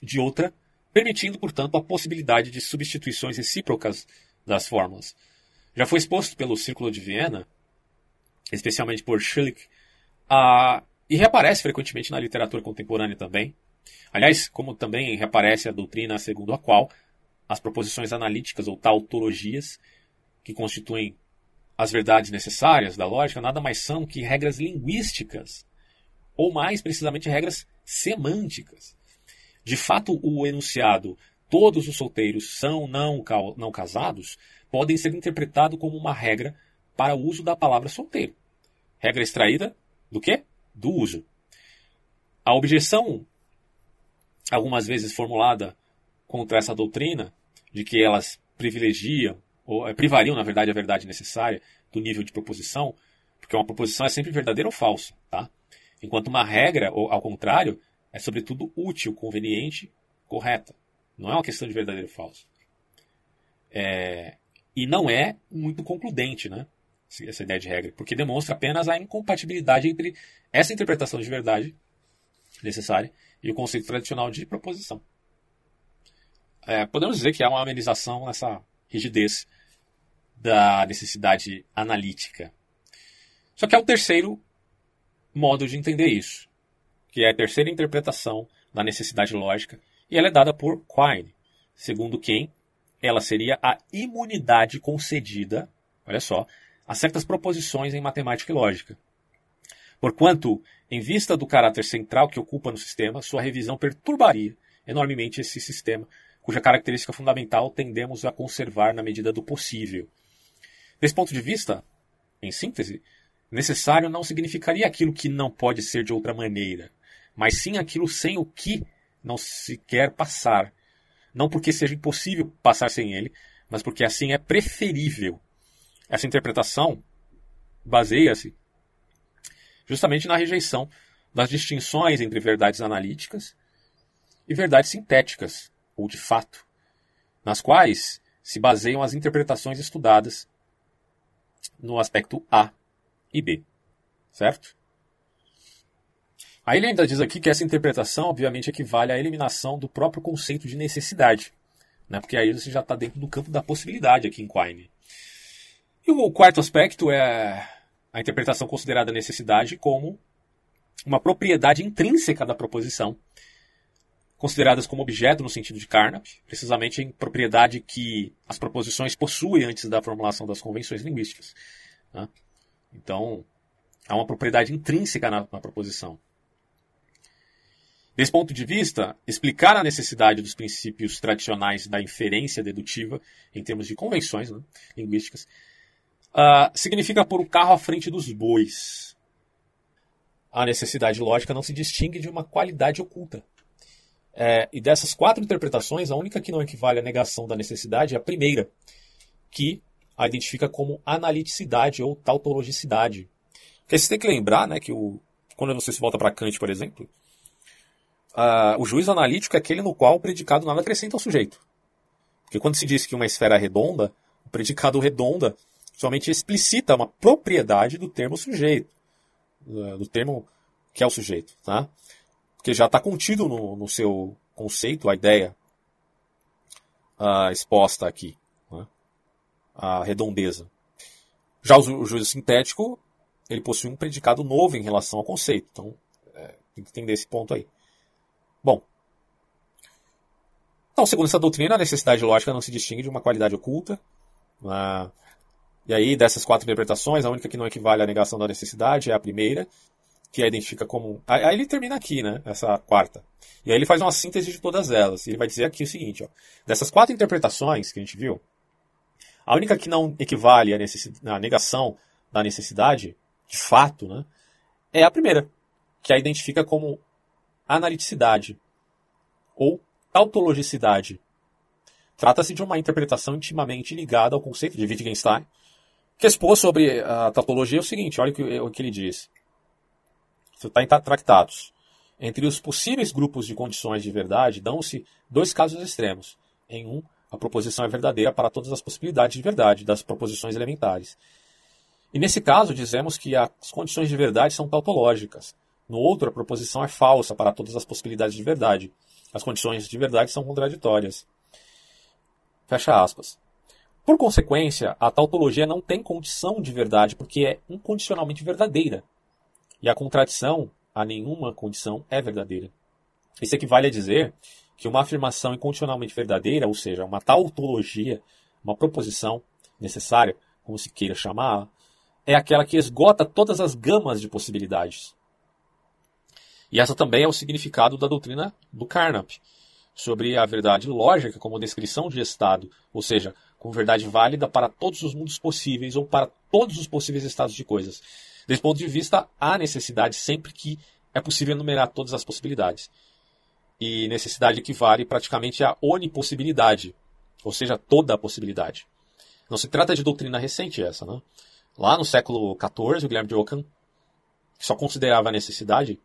A: de outra permitindo, portanto, a possibilidade de substituições recíprocas das fórmulas. Já foi exposto pelo Círculo de Viena, especialmente por Schilling, a... e reaparece frequentemente na literatura contemporânea também. Aliás, como também reaparece a doutrina segundo a qual as proposições analíticas ou tautologias, que constituem as verdades necessárias da lógica, nada mais são que regras linguísticas, ou mais precisamente regras semânticas de fato o enunciado todos os solteiros são não, não casados podem ser interpretado como uma regra para o uso da palavra solteiro. Regra extraída do quê? Do uso. A objeção, algumas vezes formulada contra essa doutrina, de que elas privilegiam, ou é, privariam, na verdade, a verdade necessária do nível de proposição, porque uma proposição é sempre verdadeira ou falsa, tá? Enquanto uma regra, ou ao contrário, é sobretudo útil, conveniente, correta. Não é uma questão de verdadeiro ou falso. É, e não é muito concludente, né? Essa ideia de regra, porque demonstra apenas a incompatibilidade entre essa interpretação de verdade necessária e o conceito tradicional de proposição. É, podemos dizer que há uma amenização nessa rigidez da necessidade analítica. Só que há o terceiro modo de entender isso, que é a terceira interpretação da necessidade lógica, e ela é dada por Quine, segundo quem ela seria a imunidade concedida, olha só, a certas proposições em matemática e lógica. Porquanto, em vista do caráter central que ocupa no sistema, sua revisão perturbaria enormemente esse sistema, cuja característica fundamental tendemos a conservar na medida do possível. Desse ponto de vista, em síntese, necessário não significaria aquilo que não pode ser de outra maneira, mas sim aquilo sem o que não se quer passar. Não porque seja impossível passar sem ele, mas porque assim é preferível. Essa interpretação baseia-se justamente na rejeição das distinções entre verdades analíticas e verdades sintéticas, ou de fato, nas quais se baseiam as interpretações estudadas no aspecto A e B. Certo? Aí ele ainda diz aqui que essa interpretação, obviamente, equivale à eliminação do próprio conceito de necessidade, né? porque aí você já está dentro do campo da possibilidade aqui em Quine. E o quarto aspecto é a interpretação considerada necessidade como uma propriedade intrínseca da proposição, consideradas como objeto no sentido de Carnap, precisamente em propriedade que as proposições possuem antes da formulação das convenções linguísticas. Né? Então, há uma propriedade intrínseca na, na proposição. Desse ponto de vista, explicar a necessidade dos princípios tradicionais da inferência dedutiva, em termos de convenções né, linguísticas, uh, significa pôr o carro à frente dos bois. A necessidade lógica não se distingue de uma qualidade oculta. É, e dessas quatro interpretações, a única que não equivale à negação da necessidade é a primeira, que a identifica como analiticidade ou tautologicidade. Porque você tem que lembrar né, que o, quando você se volta para Kant, por exemplo, uh, o juízo analítico é aquele no qual o predicado nada acrescenta ao sujeito. Porque quando se diz que uma esfera é redonda, o predicado redonda somente explicita uma propriedade do termo sujeito, do termo que é o sujeito, tá? Porque já está contido no, no, seu conceito a ideia uh, exposta aqui, né? a redondeza. Já o, o juízo sintético, ele possui um predicado novo em relação ao conceito, então é, tem que entender esse ponto aí. Bom, então, segundo essa doutrina, a necessidade lógica não se distingue de uma qualidade oculta. Né? E aí, dessas quatro interpretações, a única que não equivale à negação da necessidade é a primeira, que a identifica como. Aí ele termina aqui, né? Essa quarta. E aí ele faz uma síntese de todas elas. E ele vai dizer aqui o seguinte: ó, dessas quatro interpretações que a gente viu, a única que não equivale à, à negação da necessidade, de fato, né, é a primeira, que a identifica como analiticidade ou tautologicidade. Trata-se de uma interpretação intimamente ligada ao conceito de Wittgenstein, que expôs sobre a tautologia o seguinte, olha o que, o que ele diz. Isso está em tractados. Entre os possíveis grupos de condições de verdade, dão-se dois casos extremos. Em um, a proposição é verdadeira para todas as possibilidades de verdade das proposições elementares. E nesse caso, dizemos que as condições de verdade são tautológicas, no outro, a proposição é falsa para todas as possibilidades de verdade. As condições de verdade são contraditórias. Fecha aspas. Por consequência, a tautologia não tem condição de verdade porque é incondicionalmente verdadeira. E a contradição a nenhuma condição é verdadeira. Isso equivale a dizer que uma afirmação incondicionalmente verdadeira, ou seja, uma tautologia, uma proposição necessária, como se queira chamar, é aquela que esgota todas as gamas de possibilidades. E essa também é o significado da doutrina do Carnap, sobre a verdade lógica como descrição de estado, ou seja, como verdade válida para todos os mundos possíveis ou para todos os possíveis estados de coisas. Desse ponto de vista, há necessidade sempre que é possível enumerar todas as possibilidades. E necessidade equivale praticamente à onipossibilidade, ou seja, toda a possibilidade. Não se trata de doutrina recente essa, né? Lá no século XIV, o Guilherme de Ockham só considerava a necessidade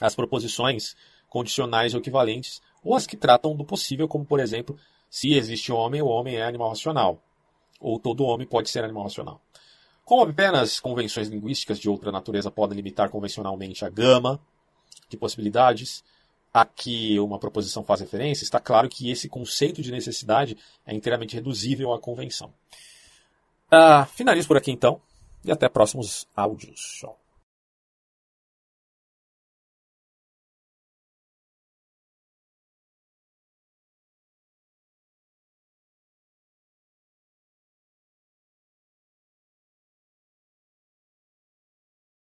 A: as proposições condicionais ou equivalentes, ou as que tratam do possível, como por exemplo, se existe homem, o homem é animal racional, ou todo homem pode ser animal racional. Como apenas convenções linguísticas de outra natureza podem limitar convencionalmente a gama de possibilidades a que uma proposição faz referência, está claro que esse conceito de necessidade é inteiramente reduzível à convenção. Uh, finalizo por aqui então, e até próximos áudios.